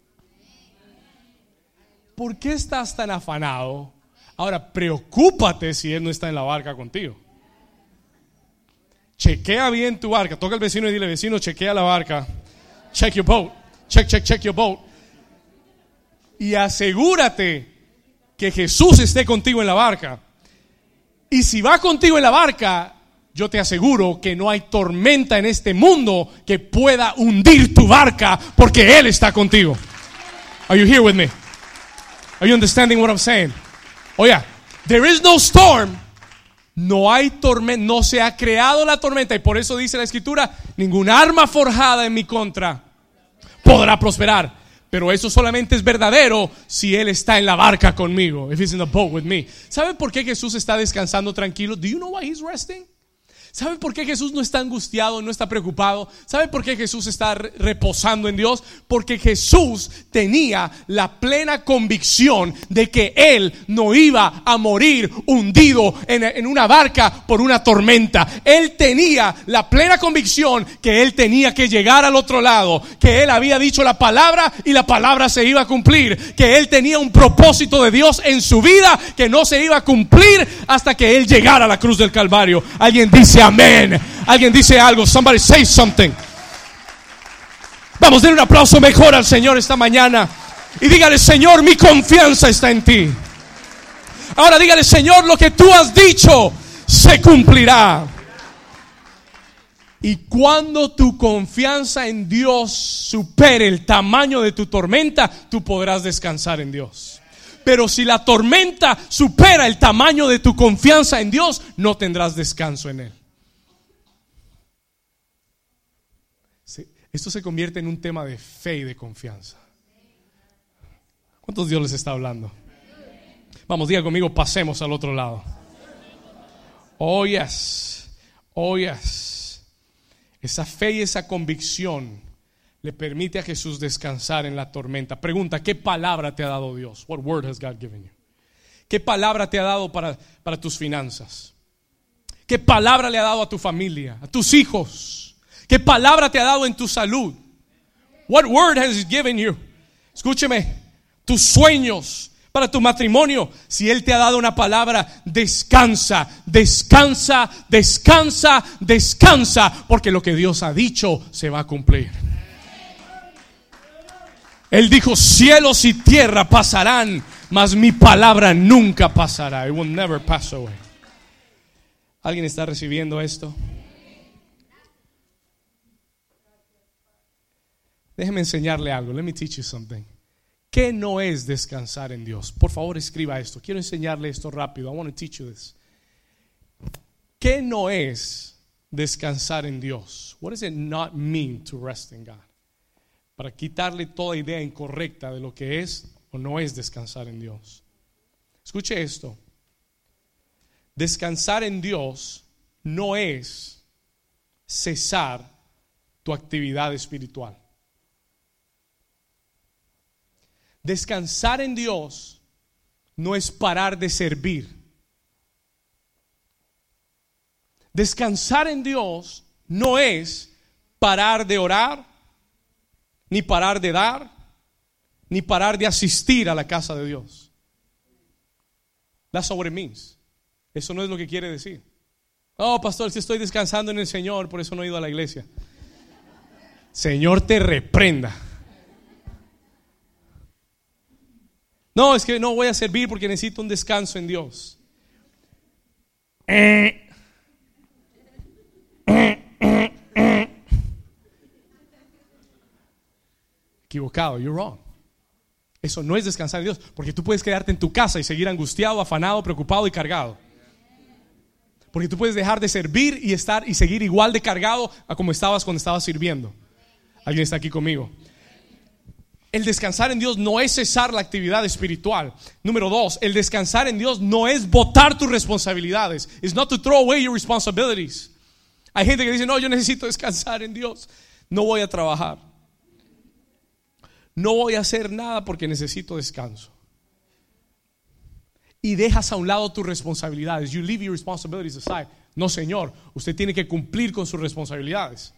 ¿Por qué estás tan afanado? Ahora, preocúpate si Él no está en la barca contigo. Chequea bien tu barca. Toca al vecino y dile, vecino, chequea la barca. Check your boat. Check, check, check your boat. Y asegúrate que Jesús esté contigo en la barca. Y si va contigo en la barca, yo te aseguro que no hay tormenta en este mundo que pueda hundir tu barca porque Él está contigo. Are you here with me? Are you understanding what I'm saying? Oh yeah, there is no storm no hay tormenta, no se ha creado la tormenta y por eso dice la escritura, ninguna arma forjada en mi contra podrá prosperar. Pero eso solamente es verdadero si él está en la barca conmigo. If he's in the boat with me. ¿Sabe por qué Jesús está descansando tranquilo? Do you know why he's resting? ¿Sabe por qué Jesús no está angustiado, no está preocupado? ¿Sabe por qué Jesús está reposando en Dios? Porque Jesús tenía la plena convicción de que Él no iba a morir hundido en, una barca por una tormenta. Él tenía la plena convicción que Él tenía que llegar al otro lado, que Él había dicho la palabra y la palabra se iba a cumplir, que Él tenía un propósito de Dios en su vida que no se iba a cumplir hasta que Él llegara a la cruz del Calvario. Alguien dice, amén. Alguien dice algo. Somebody say something. Vamos, a un aplauso mejor al Señor esta mañana. Y dígale, Señor, mi confianza está en ti. Ahora dígale, Señor, lo que tú has dicho se cumplirá. Y cuando tu confianza en Dios supere el tamaño de tu tormenta, tú podrás descansar en Dios. Pero si la tormenta supera el tamaño de tu confianza en Dios, no tendrás descanso en Él. Esto se convierte en un tema de fe y de confianza. ¿Cuántos Dios les está hablando? Vamos, diga conmigo, pasemos al otro lado. Oh, yes. Oh, yes. Esa fe y esa convicción le permite a Jesús descansar en la tormenta. Pregunta, ¿qué palabra te ha dado Dios? What word has God given you? ¿Qué palabra te ha dado para, para tus finanzas? ¿Qué palabra le ha dado a tu familia, a tus hijos? ¿Qué palabra te ha dado en tu salud? What word has given you? Escúcheme, tus sueños para tu matrimonio. Si Él te ha dado una palabra, descansa, descansa, descansa, descansa, porque lo que Dios ha dicho se va a cumplir. Él dijo, cielos y tierra pasarán, mas mi palabra nunca pasará. It will never pass away. ¿Alguien está recibiendo esto? Déjeme enseñarle algo. Let me teach you something. ¿Qué no es descansar en Dios? Por favor, escriba esto. Quiero enseñarle esto rápido. I want to teach you this. ¿Qué no es descansar en Dios? What does it not mean to rest in God? Para quitarle toda idea incorrecta de lo que es o no es descansar en Dios. Escuche esto. Descansar en Dios no es cesar tu actividad espiritual. Descansar en Dios no es parar de servir. Descansar en Dios no es parar de orar, ni parar de dar, ni parar de asistir a la casa de Dios. That's means. Eso no es lo que quiere decir. Oh, pastor, si estoy descansando en el Señor, por eso no he ido a la iglesia. Señor te reprenda. No, es que no voy a servir porque necesito un descanso en Dios. Equivocado, you're wrong. Eso no es descansar en Dios, porque tú puedes quedarte en tu casa y seguir angustiado, afanado, preocupado y cargado. Porque tú puedes dejar de servir y estar y seguir igual de cargado a como estabas cuando estabas sirviendo. Alguien está aquí conmigo. El descansar en Dios no es cesar la actividad espiritual. Número dos, el descansar en Dios no es botar tus responsabilidades. It's not to throw away your responsibilities. Hay gente que dice, no, yo necesito descansar en Dios. No voy a trabajar no voy a hacer nada porque necesito descanso. Y dejas a un lado tus responsabilidades. You leave your responsibilities aside. No, Señor, usted tiene que cumplir con sus responsabilidades.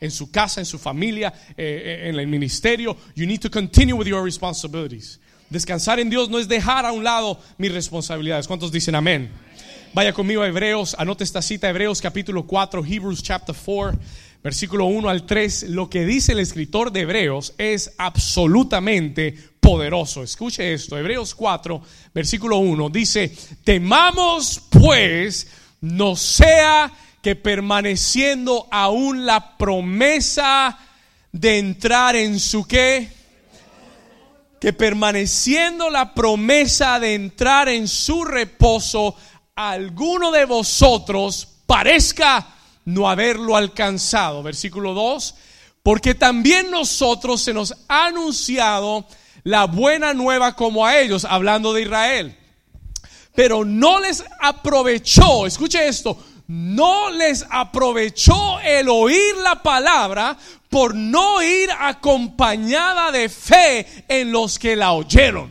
En su casa, en su familia, eh, eh, en el ministerio. You need to continue with your responsibilities. Descansar en Dios no es dejar a un lado mis responsabilidades. ¿Cuántos dicen amén? Vaya conmigo a Hebreos, anote esta cita, Hebreos capítulo 4, Hebrews chapter 4 versículo 1 al 3, lo que dice el escritor de Hebreos es absolutamente poderoso. Escuche esto, Hebreos 4, versículo 1, dice, temamos pues no sea que permaneciendo aún la promesa de entrar en su qué, que permaneciendo la promesa de entrar en su reposo, alguno de vosotros parezca no haberlo alcanzado. Versículo 2, porque también nosotros se nos ha anunciado la buena nueva como a ellos, hablando de Israel. Pero no les aprovechó, escuche esto, no les aprovechó el oír la palabra por no ir acompañada de fe en los que la oyeron.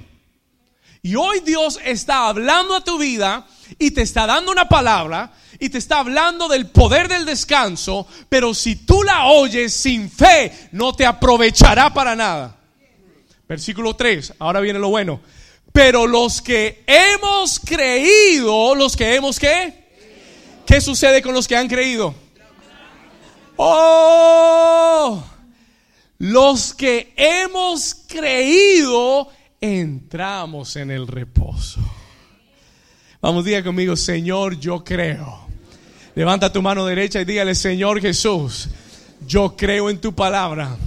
Y hoy Dios está hablando a tu vida y te está dando una palabra y te está hablando del poder del descanso, pero si tú la oyes sin fe, no te aprovechará para nada. Versículo 3, ahora viene lo bueno. Pero los que hemos creído, los que hemos qué? ¿Qué sucede con los que han creído? Oh, los que hemos creído entramos en el reposo. Vamos, diga conmigo, Señor, yo creo. Levanta tu mano derecha y dígale, Señor Jesús, yo creo en tu palabra.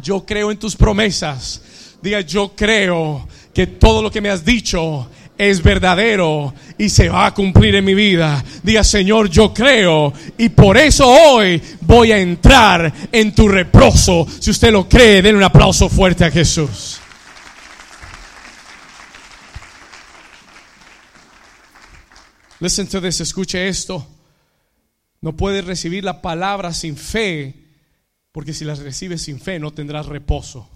Yo creo en tus promesas. Diga, yo creo que todo lo que me has dicho es verdadero y se va a cumplir en mi vida. Diga, Señor, yo creo y por eso hoy voy a entrar en tu reposo. Si usted lo cree, den un aplauso fuerte a Jesús. Listen to this, escuche esto. No puedes recibir la palabra sin fe, porque si las recibes sin fe no tendrás reposo.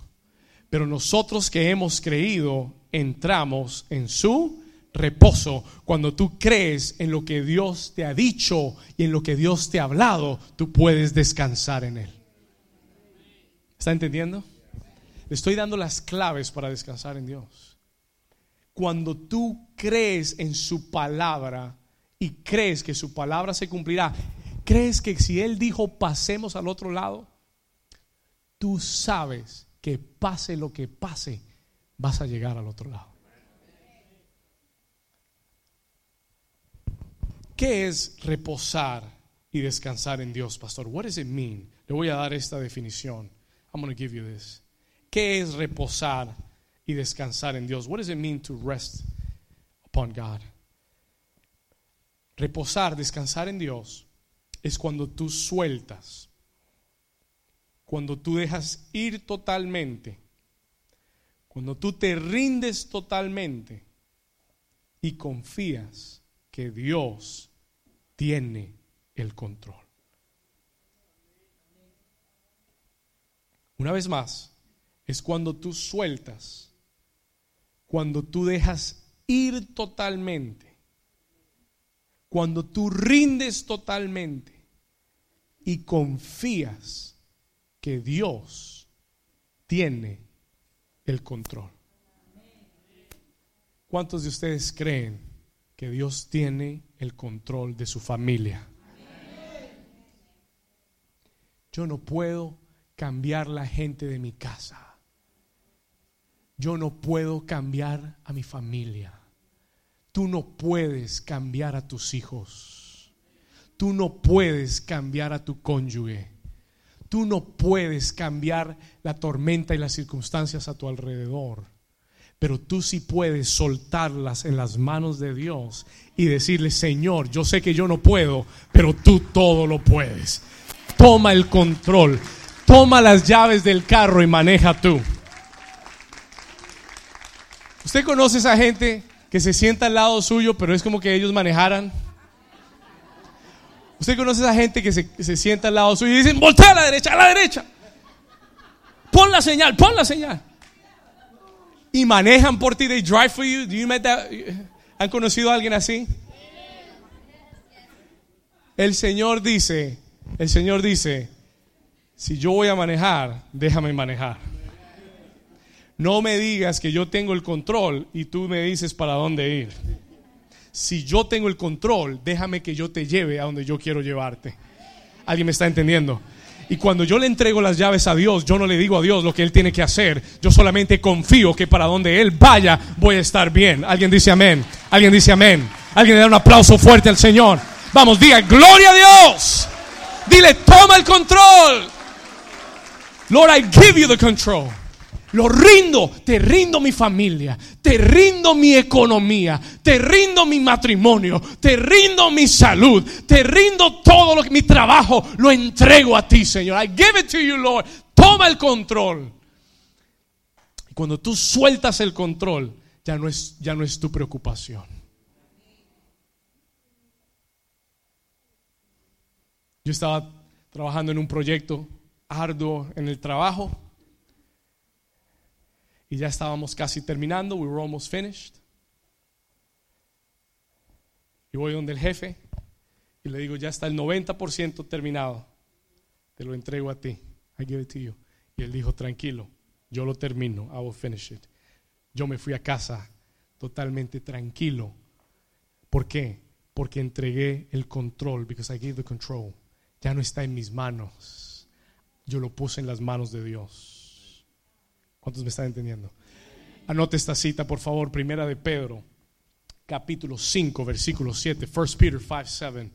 Pero nosotros que hemos creído, entramos en su reposo. Cuando tú crees en lo que Dios te ha dicho y en lo que Dios te ha hablado, tú puedes descansar en Él. ¿Está entendiendo? Le estoy dando las claves para descansar en Dios cuando tú crees en su palabra y crees que su palabra se cumplirá, crees que si Él dijo pasemos al otro lado, tú sabes que pase lo que pase, vas a llegar al otro lado. ¿Qué es reposar y descansar en Dios, pastor? What does it mean? Le voy a dar esta definición. I'm going to give you this. ¿Qué es reposar y descansar en Dios. What does it mean to rest upon God? Reposar, descansar en Dios es cuando tú sueltas, cuando tú dejas ir totalmente, cuando tú te rindes totalmente y confías que Dios tiene el control. Una vez más, es cuando tú sueltas, cuando tú dejas ir totalmente, cuando tú rindes totalmente y confías que Dios tiene el control. ¿Cuántos de ustedes creen que Dios tiene el control de su familia? Yo no puedo cambiar la gente de mi casa. Yo no puedo cambiar a mi familia. Tú no puedes cambiar a tus hijos. Tú no puedes cambiar a tu cónyuge. Tú no puedes cambiar la tormenta y las circunstancias a tu alrededor. Pero tú sí puedes soltarlas en las manos de Dios y decirle, Señor, yo sé que yo no puedo, pero tú todo lo puedes. Toma el control. Toma las llaves del carro y maneja tú. ¿Usted conoce a esa gente que se sienta al lado suyo, pero es como que ellos manejaran? ¿Usted conoce a esa gente que se, sienta al lado suyo y dicen, voltea a la derecha, a la derecha? Pon la señal, pon la señal. Y manejan por ti, they drive for you. ¿Han conocido a alguien así? El Señor dice, el Señor dice, si yo voy a manejar, déjame manejar. No me digas que yo tengo el control y tú me dices para dónde ir. Si yo tengo el control, déjame que yo te lleve a donde yo quiero llevarte. ¿Alguien me está entendiendo? Y cuando yo le entrego las llaves a Dios, yo no le digo a Dios lo que Él tiene que hacer. Yo solamente confío que para donde Él vaya voy a estar bien. Alguien dice amén. Alguien dice amén. Alguien le da un aplauso fuerte al Señor. Vamos, diga, gloria a Dios. Dile, toma el control. Lord, I give you the control. Lo rindo, te rindo mi familia, te rindo mi economía, te rindo mi matrimonio, te rindo mi salud, te rindo todo lo que mi trabajo, lo entrego a ti, Señor. I give it to you, Lord. Toma el control. Y cuando tú sueltas el control, ya no es, ya no es tu preocupación. Yo estaba trabajando en un proyecto arduo en el trabajo. Y ya estábamos casi terminando. We were almost finished. Y voy donde el jefe y le digo, ya está el 90% terminado. Te lo entrego a ti. I give it to you. Y él dijo, tranquilo, yo lo termino. I will finish it. Yo me fui a casa totalmente tranquilo. ¿Por qué? Porque entregué el control. Because I gave the control. Ya no está en mis manos yo lo puse en las manos de Dios. ¿Cuántos me están entendiendo? Anote esta cita, por favor, primera de Pedro, capítulo 5, versículo 7, 1 Peter 5, 7.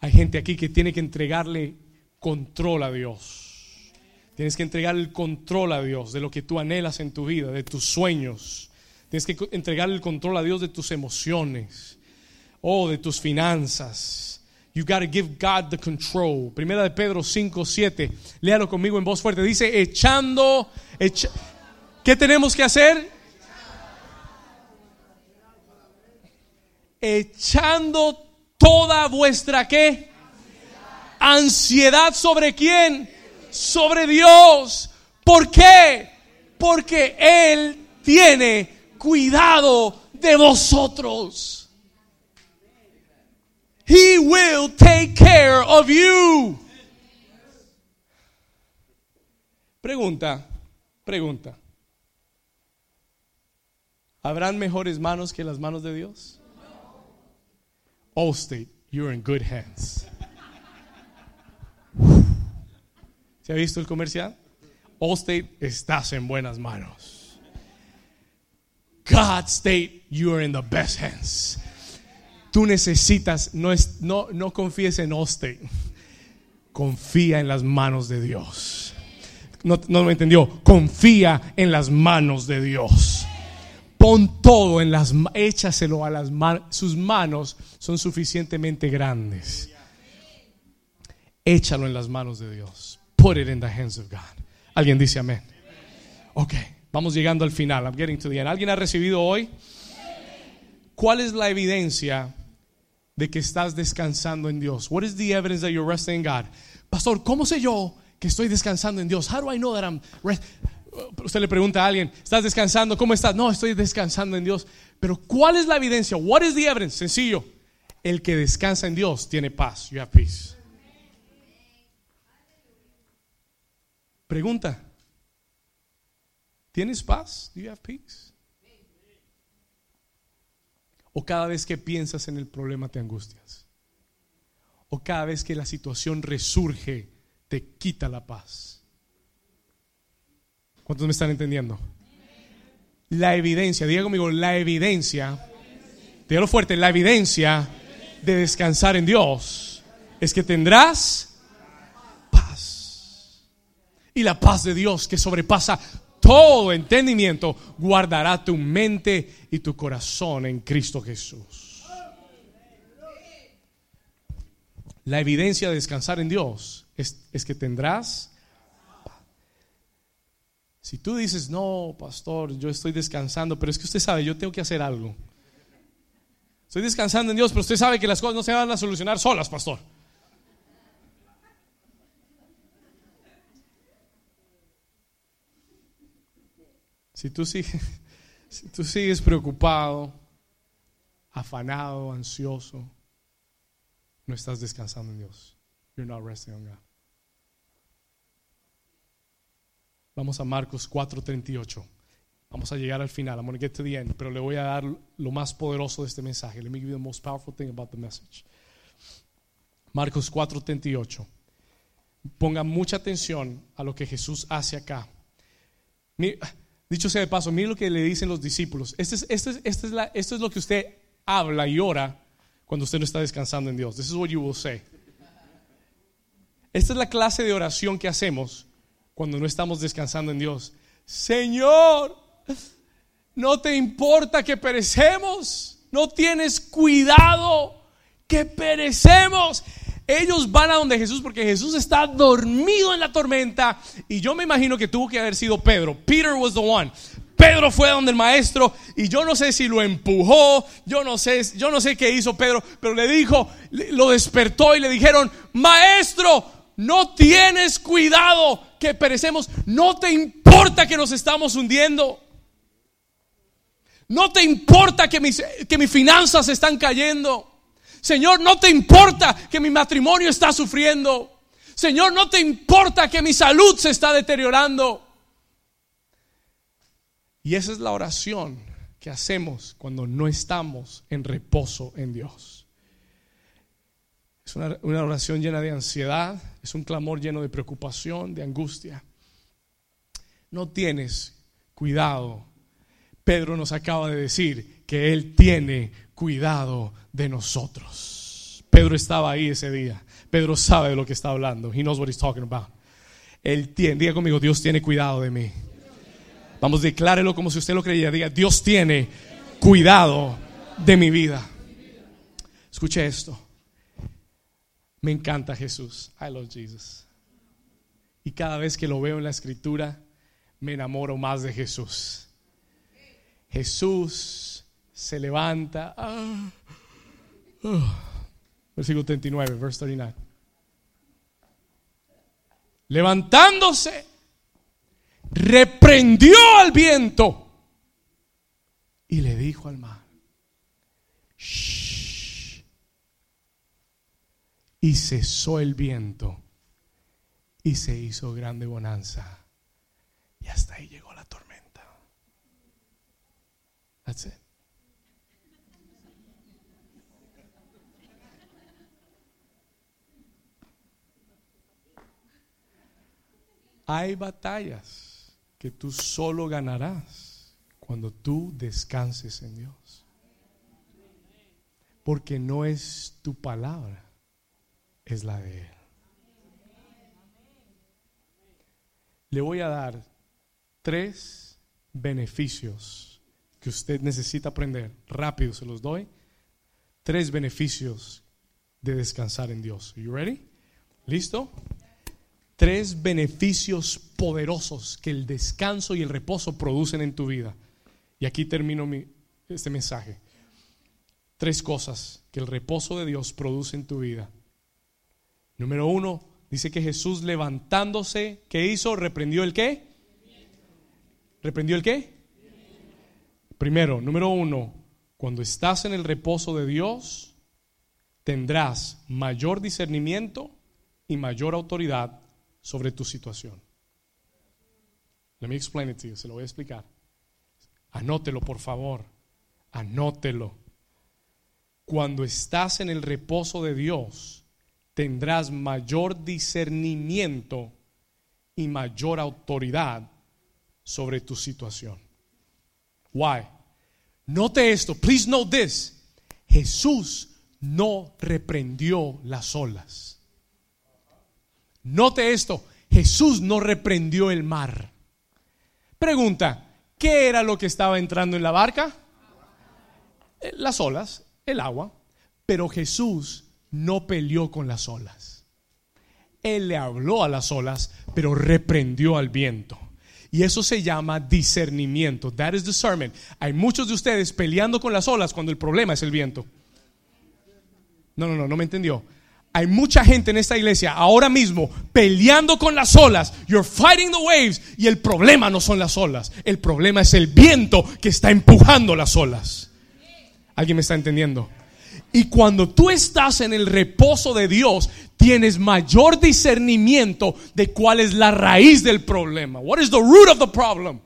Hay gente aquí que tiene que entregarle control a Dios. Tienes que entregar el control a Dios de lo que tú anhelas en tu vida, de tus sueños. Tienes que entregar el control a Dios de tus emociones o oh, de tus finanzas You got to give God the control. Primera de Pedro 5, 7. Léalo conmigo en voz fuerte. Dice, echando... ¿Qué tenemos que hacer? Echando toda vuestra qué? Ansiedad sobre quién? Sobre Dios. ¿Por qué? Porque Él tiene cuidado de vosotros. He will take care of you. Pregunta, pregunta. ¿Habrán mejores manos que las manos de Dios? Allstate, you're in good hands. ¿Se ha visto el comercial? Allstate, estás en buenas manos. God State, you're in the best hands tú necesitas, no, es, no, no confíes en Oste, confía en las manos de Dios. No, no me entendió, confía en las manos de Dios. Pon todo en las échaselo a las manos. Sus manos son suficientemente grandes. échalo en las manos de Dios. Put it in the hands of God. Alguien dice amén. Ok, vamos llegando al final. I'm getting to the end. ¿Alguien ha recibido hoy? ¿Cuál es la evidencia de que estás descansando en Dios? What is the evidence that you're resting in God? Pastor, ¿cómo sé yo que estoy descansando en Dios? How do I know that I'm rest Usted le pregunta a alguien, ¿estás descansando? ¿Cómo estás? No, estoy descansando en Dios. Pero ¿cuál es la evidencia? What is the evidence? Sencillo. El que descansa en Dios tiene paz. You have peace. Pregunta. ¿Tienes paz? Do you have peace? O cada vez que piensas en el problema te angustias. O cada vez que la situación resurge te quita la paz. ¿Cuántos me están entendiendo? La evidencia, diga conmigo, la evidencia, dígalo fuerte, la evidencia de descansar en Dios es que tendrás paz. Y la paz de Dios que sobrepasa todo entendimiento guardará tu mente y tu corazón en Cristo Jesús. La evidencia de descansar en Dios es, es que tendrás si tú dices, no, pastor, yo estoy descansando, pero es que usted sabe, yo tengo que hacer algo. Estoy descansando en Dios, pero usted sabe que las cosas no se van a solucionar solas, pastor. Si tú sigues, si tú sigues preocupado, afanado, ansioso, no estás descansando en Dios. You're not resting on God. Vamos a Marcos 4:38. Vamos a llegar al final. I'm going to get to the end, pero le voy a dar lo más poderoso de este mensaje. Let me give you the most powerful thing about the message. Marcos 4:38. Ponga mucha atención a lo que Jesús hace acá. Dicho sea de paso, mire lo que le dicen los discípulos. Este es, este es, este es la, esto es lo que usted habla y ora cuando usted no está descansando en Dios. This is what you will say. Esta es la clase de oración que hacemos cuando no estamos descansando en Dios. Señor, no te importa que perecemos, no tienes cuidado que perecemos. Ellos van a donde Jesús porque Jesús está dormido en la tormenta y yo me imagino que tuvo que haber sido Pedro. Peter was the one. Pedro fue donde el maestro y yo no sé si lo empujó, yo no sé, yo no sé qué hizo Pedro, pero le dijo, lo despertó y le dijeron, "Maestro, no tienes cuidado que perecemos, no te importa que nos estamos hundiendo. No te importa que mis, que mis finanzas están cayendo. Señor, no te importa que mi matrimonio está sufriendo. Señor, no te importa que mi salud se está deteriorando. Y esa es la oración que hacemos cuando no estamos en reposo en Dios. Es una, una oración llena de ansiedad, es un clamor lleno de preocupación, de angustia. No tienes cuidado. Pedro nos acaba de decir que Él tiene cuidado de nosotros. Pedro estaba ahí ese día. Pedro sabe de lo que está hablando. He knows what he's talking about. Él tiene, diga conmigo, Dios tiene cuidado de mí. Vamos, declárelo como si usted lo creyera. Diga, Dios tiene cuidado de mi vida. Escuche esto. Me encanta Jesús. I love Jesus. Y cada vez que lo veo en la escritura, me enamoro más de Jesús. Jesús se levanta. Ah, ah. Versículo 39, verse 39. Levantándose, reprendió al viento y le dijo al mar: y cesó el viento y se hizo grande bonanza. Y hasta ahí llegó la tormenta. That's it. Hay batallas que tú solo ganarás cuando tú descanses en Dios. Porque no es tu palabra es la de Él. Le voy a dar tres beneficios que usted necesita aprender. Rápido se los doy. Tres beneficios de descansar en Dios. You ready? ¿Listo? Tres beneficios poderosos que el descanso y el reposo producen en tu vida. Y aquí termino mi, este mensaje. Tres cosas que el reposo de Dios produce en tu vida. Número uno, dice que Jesús levantándose, ¿qué hizo? ¿Reprendió el qué? ¿Reprendió el qué? Primero, número uno, cuando estás en el reposo de Dios, tendrás mayor discernimiento y mayor autoridad sobre tu situación. Let me explain it to you, se lo voy a explicar. Anótelo, por favor. Anótelo. Cuando estás en el reposo de Dios, tendrás mayor discernimiento y mayor autoridad sobre tu situación. Why? Note esto, please note this. Jesús no reprendió las olas. Note esto, Jesús no reprendió el mar. Pregunta, ¿qué era lo que estaba entrando en la barca? Eh, las olas, el agua. Pero Jesús no peleó con las olas. Él le habló a las olas, pero reprendió al viento. Y eso se llama discernimiento. That is discernment. Hay muchos de ustedes peleando con las olas cuando el problema es el viento. No, no, no, no me entendió. Hay mucha gente en esta iglesia ahora mismo peleando con las olas. You're fighting the waves. Y el problema no son las olas. El problema es el viento que está empujando las olas. ¿Alguien me está entendiendo? Y cuando tú estás en el reposo de Dios, tienes mayor discernimiento de cuál es la raíz del problema. What is the root of the problem?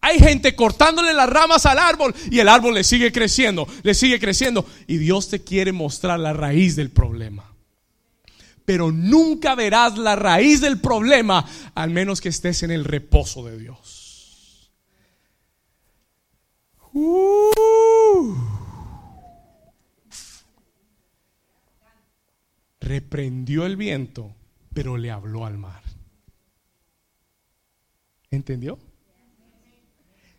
Hay gente cortándole las ramas al árbol y el árbol le sigue creciendo, le sigue creciendo. Y Dios te quiere mostrar la raíz del problema. Pero nunca verás la raíz del problema al menos que estés en el reposo de Dios. Uh. reprendió el viento, pero le habló al mar. ¿Entendió?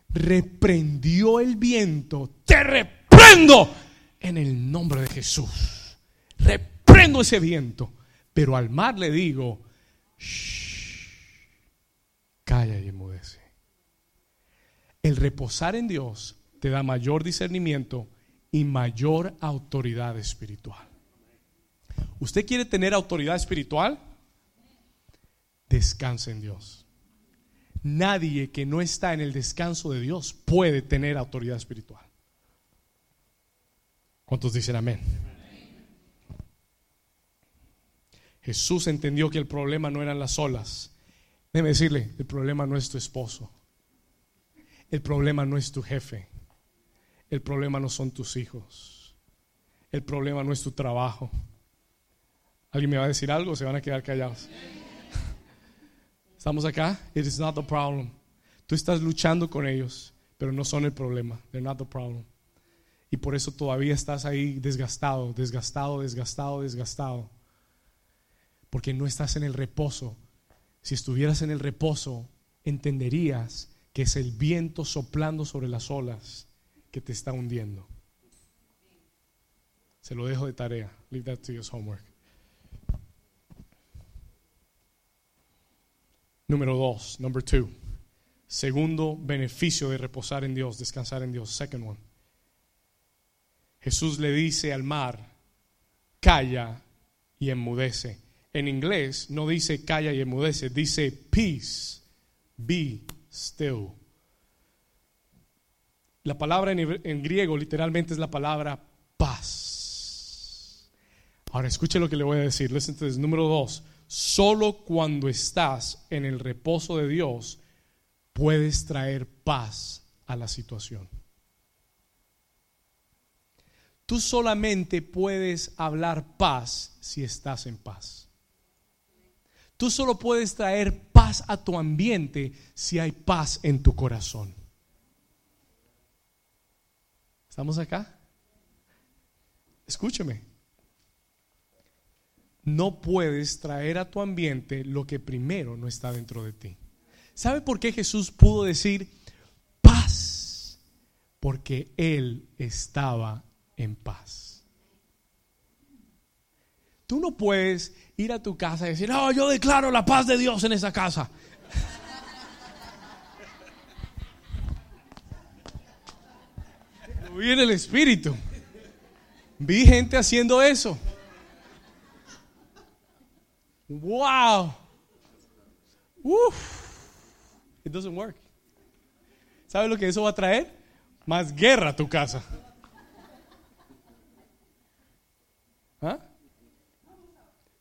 Reprendió el viento, te reprendo en el nombre de Jesús. Reprendo ese viento, pero al mar le digo, calla y enmudece. El reposar en Dios te da mayor discernimiento y mayor autoridad espiritual. ¿Usted quiere tener autoridad espiritual? Descanse en Dios. Nadie que no está en el descanso de Dios puede tener autoridad espiritual. ¿Cuántos dicen amén? Jesús entendió que el problema no eran las olas. Déjeme decirle, el problema no es tu esposo. El problema no es tu jefe. El problema no son tus hijos. El problema no es tu trabajo. ¿Alguien me va a decir algo se van a quedar callados? ¿Estamos acá? It is not the problem. Tú estás luchando con ellos, pero no son el problema. They're not the problem. Y por eso todavía estás ahí desgastado, desgastado, desgastado, desgastado. Porque no estás en el reposo. Si estuvieras en el reposo, entenderías que es el viento soplando sobre las olas que te está hundiendo. Se lo dejo de tarea. Leave that to your homework. Número dos, number two. Segundo beneficio de reposar en Dios, descansar en Dios. Second one. Jesús le dice al mar, calla y enmudece. En inglés no dice calla y enmudece, dice peace, be still. La palabra en, griego literalmente es la palabra paz. Ahora escuche lo que le voy a decir. This. Número dos. Solo cuando estás en el reposo de Dios puedes traer paz a la situación. Tú solamente puedes hablar paz si estás en paz. Tú solo puedes traer paz a tu ambiente si hay paz en tu corazón. ¿Estamos acá? Escúchame no puedes traer a tu ambiente lo que primero no está dentro de ti. ¿Sabe por qué Jesús pudo decir paz? Porque Él estaba en paz. Tú no puedes ir a tu casa y decir, no, yo declaro la paz de Dios en esa casa. vi en el espíritu. Vi gente haciendo eso. Wow. Uf. It doesn't work. ¿Sabes lo que eso va a traer? Más guerra a tu casa. ¿Ah?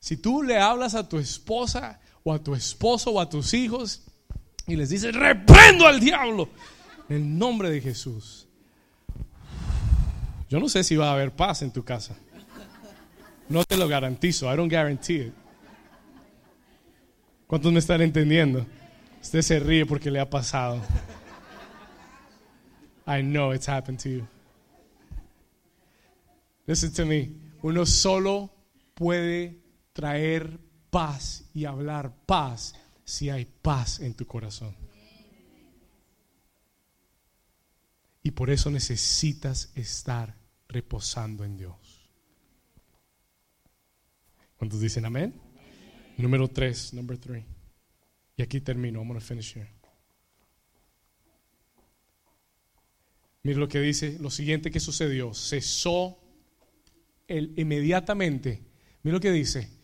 Si tú le hablas a tu esposa o a tu esposo o a tus hijos y les dices, reprendo al diablo en el nombre de Jesús. Yo no sé si va a haber paz en tu casa. No te lo garantizo. I don't guarantee it. ¿Cuántos me están entendiendo? Usted se ríe porque le ha pasado. I know it's happened to you. Listen to me. Uno solo puede traer paz y hablar paz si hay paz en tu corazón. Y por eso necesitas estar reposando en Dios. ¿Cuántos dicen amén? Número tres, number three. Y aquí termino. I'm going to finish here. Mira lo que dice, lo siguiente que sucedió. Cesó el, inmediatamente. Mira lo que dice.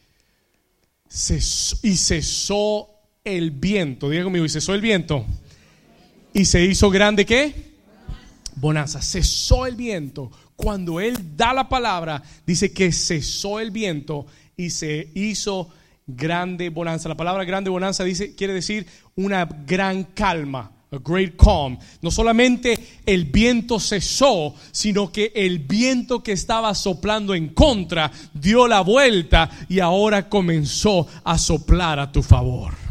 Y cesó el viento. Diga conmigo, y cesó el viento. Y se hizo grande qué? Bonanza. Cesó el viento. Cuando él da la palabra, dice que cesó el viento y se hizo grande bonanza. La palabra grande bonanza dice, quiere decir una gran calma. A great calm. No solamente el viento cesó, sino que el viento que estaba soplando en contra dio la vuelta y ahora comenzó a soplar a tu favor.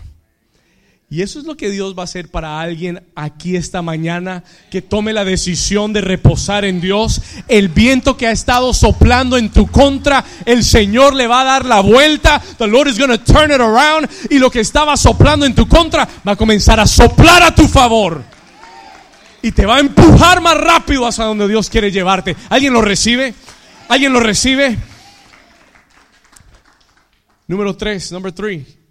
Y eso es lo que Dios va a hacer para alguien aquí esta mañana que tome la decisión de reposar en Dios. El viento que ha estado soplando en tu contra, el Señor le va a dar la vuelta. The Lord is going to turn it around. Y lo que estaba soplando en tu contra va a comenzar a soplar a tu favor. Y te va a empujar más rápido hacia donde Dios quiere llevarte. ¿Alguien lo recibe? ¿Alguien lo recibe? Número tres, number three.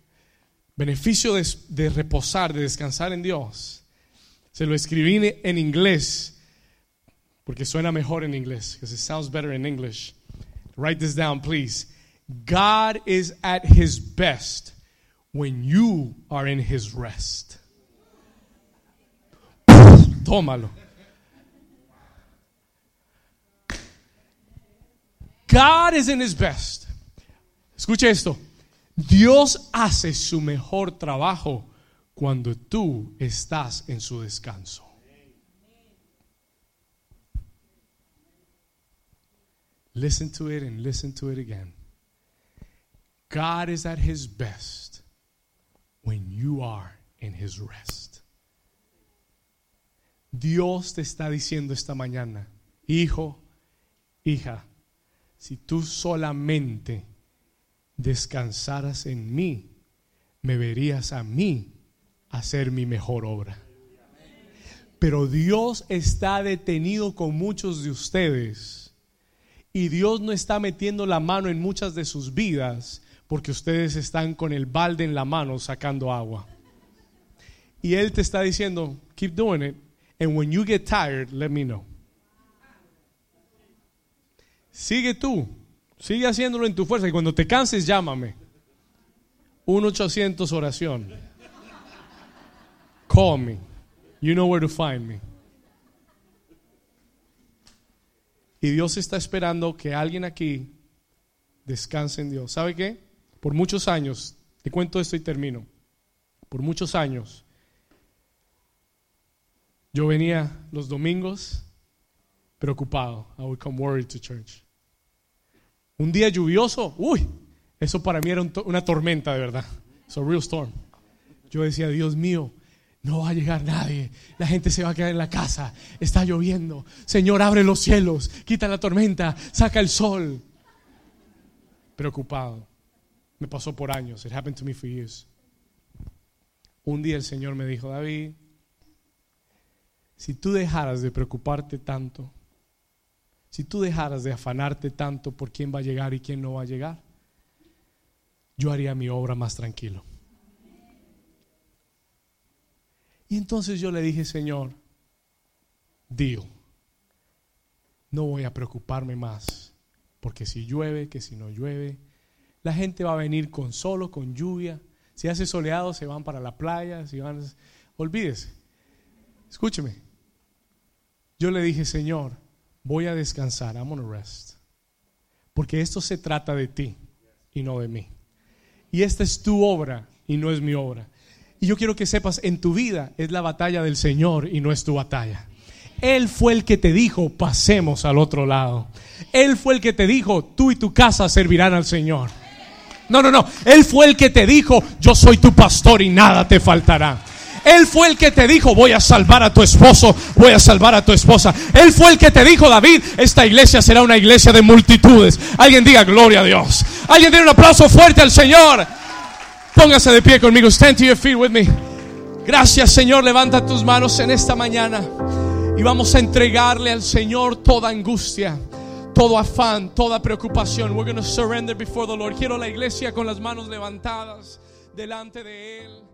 Beneficio de, reposar, de descansar en Dios. Se lo escribí en inglés porque suena mejor en inglés. Because it sounds better in English. Write this down, please. God is at his best when you are in his rest. Tómalo. God is in his best. Escuche esto. Dios hace su mejor trabajo cuando tú estás en su descanso. Listen to it and listen to it again. God is at his best when you are in his rest. Dios te está diciendo esta mañana, hijo, hija, si tú solamente descansaras en mí, me verías a mí hacer mi mejor obra. Pero Dios está detenido con muchos de ustedes y Dios no está metiendo la mano en muchas de sus vidas porque ustedes están con el balde en la mano sacando agua. Y Él te está diciendo, keep doing it, and when you get tired, let me know. Sigue tú Sigue haciéndolo en tu fuerza y cuando te canses, llámame. 1-800 oración. Call me. You know where to find me. Y Dios está esperando que alguien aquí descanse en Dios. ¿Sabe qué? Por muchos años, te cuento esto y termino. Por muchos años, yo venía los domingos preocupado. I would come worried to church. Un día lluvioso, uy, eso para mí era una tormenta de verdad. It's a real storm. Yo decía, Dios mío, no va a llegar nadie. La gente se va a quedar en la casa. Está lloviendo. Señor, abre los cielos. Quita la tormenta. Saca el sol. Preocupado. Me pasó por años. It happened to me for years. Un día el Señor me dijo, David, si tú dejaras de preocuparte tanto si tú dejaras de afanarte tanto por quién va a llegar y quién no va a llegar, yo haría mi obra más tranquilo. Y entonces yo le dije, Señor, Dios, no voy a preocuparme más, porque si llueve, que si no llueve, la gente va a venir con solo, con lluvia. Si hace soleado, se van para la playa, si van, olvídese. Escúcheme. Yo le dije, Señor, voy a descansar, I'm gonna rest. Porque esto se trata de ti y no de mí. Y esta es tu obra y no es mi obra. Y yo quiero que sepas, en tu vida es la batalla del Señor y no es tu batalla. Él fue el que te dijo, pasemos al otro lado. Él fue el que te dijo, tú y tu casa servirán al Señor. No, no, no. Él fue el que te dijo, yo soy tu pastor y nada te faltará. Él fue el que te dijo, voy a salvar a tu esposo, voy a salvar a tu esposa. Él fue el que te dijo, David, esta iglesia será una iglesia de multitudes. Alguien diga gloria a Dios. Alguien dé un aplauso fuerte al Señor. Póngase de pie conmigo. Stand to your feet with me. Gracias, Señor. Levanta tus manos en esta mañana y vamos a entregarle al Señor toda angustia, todo afán, toda preocupación. We're going to surrender before the Lord. Quiero la iglesia con las manos levantadas delante de Él.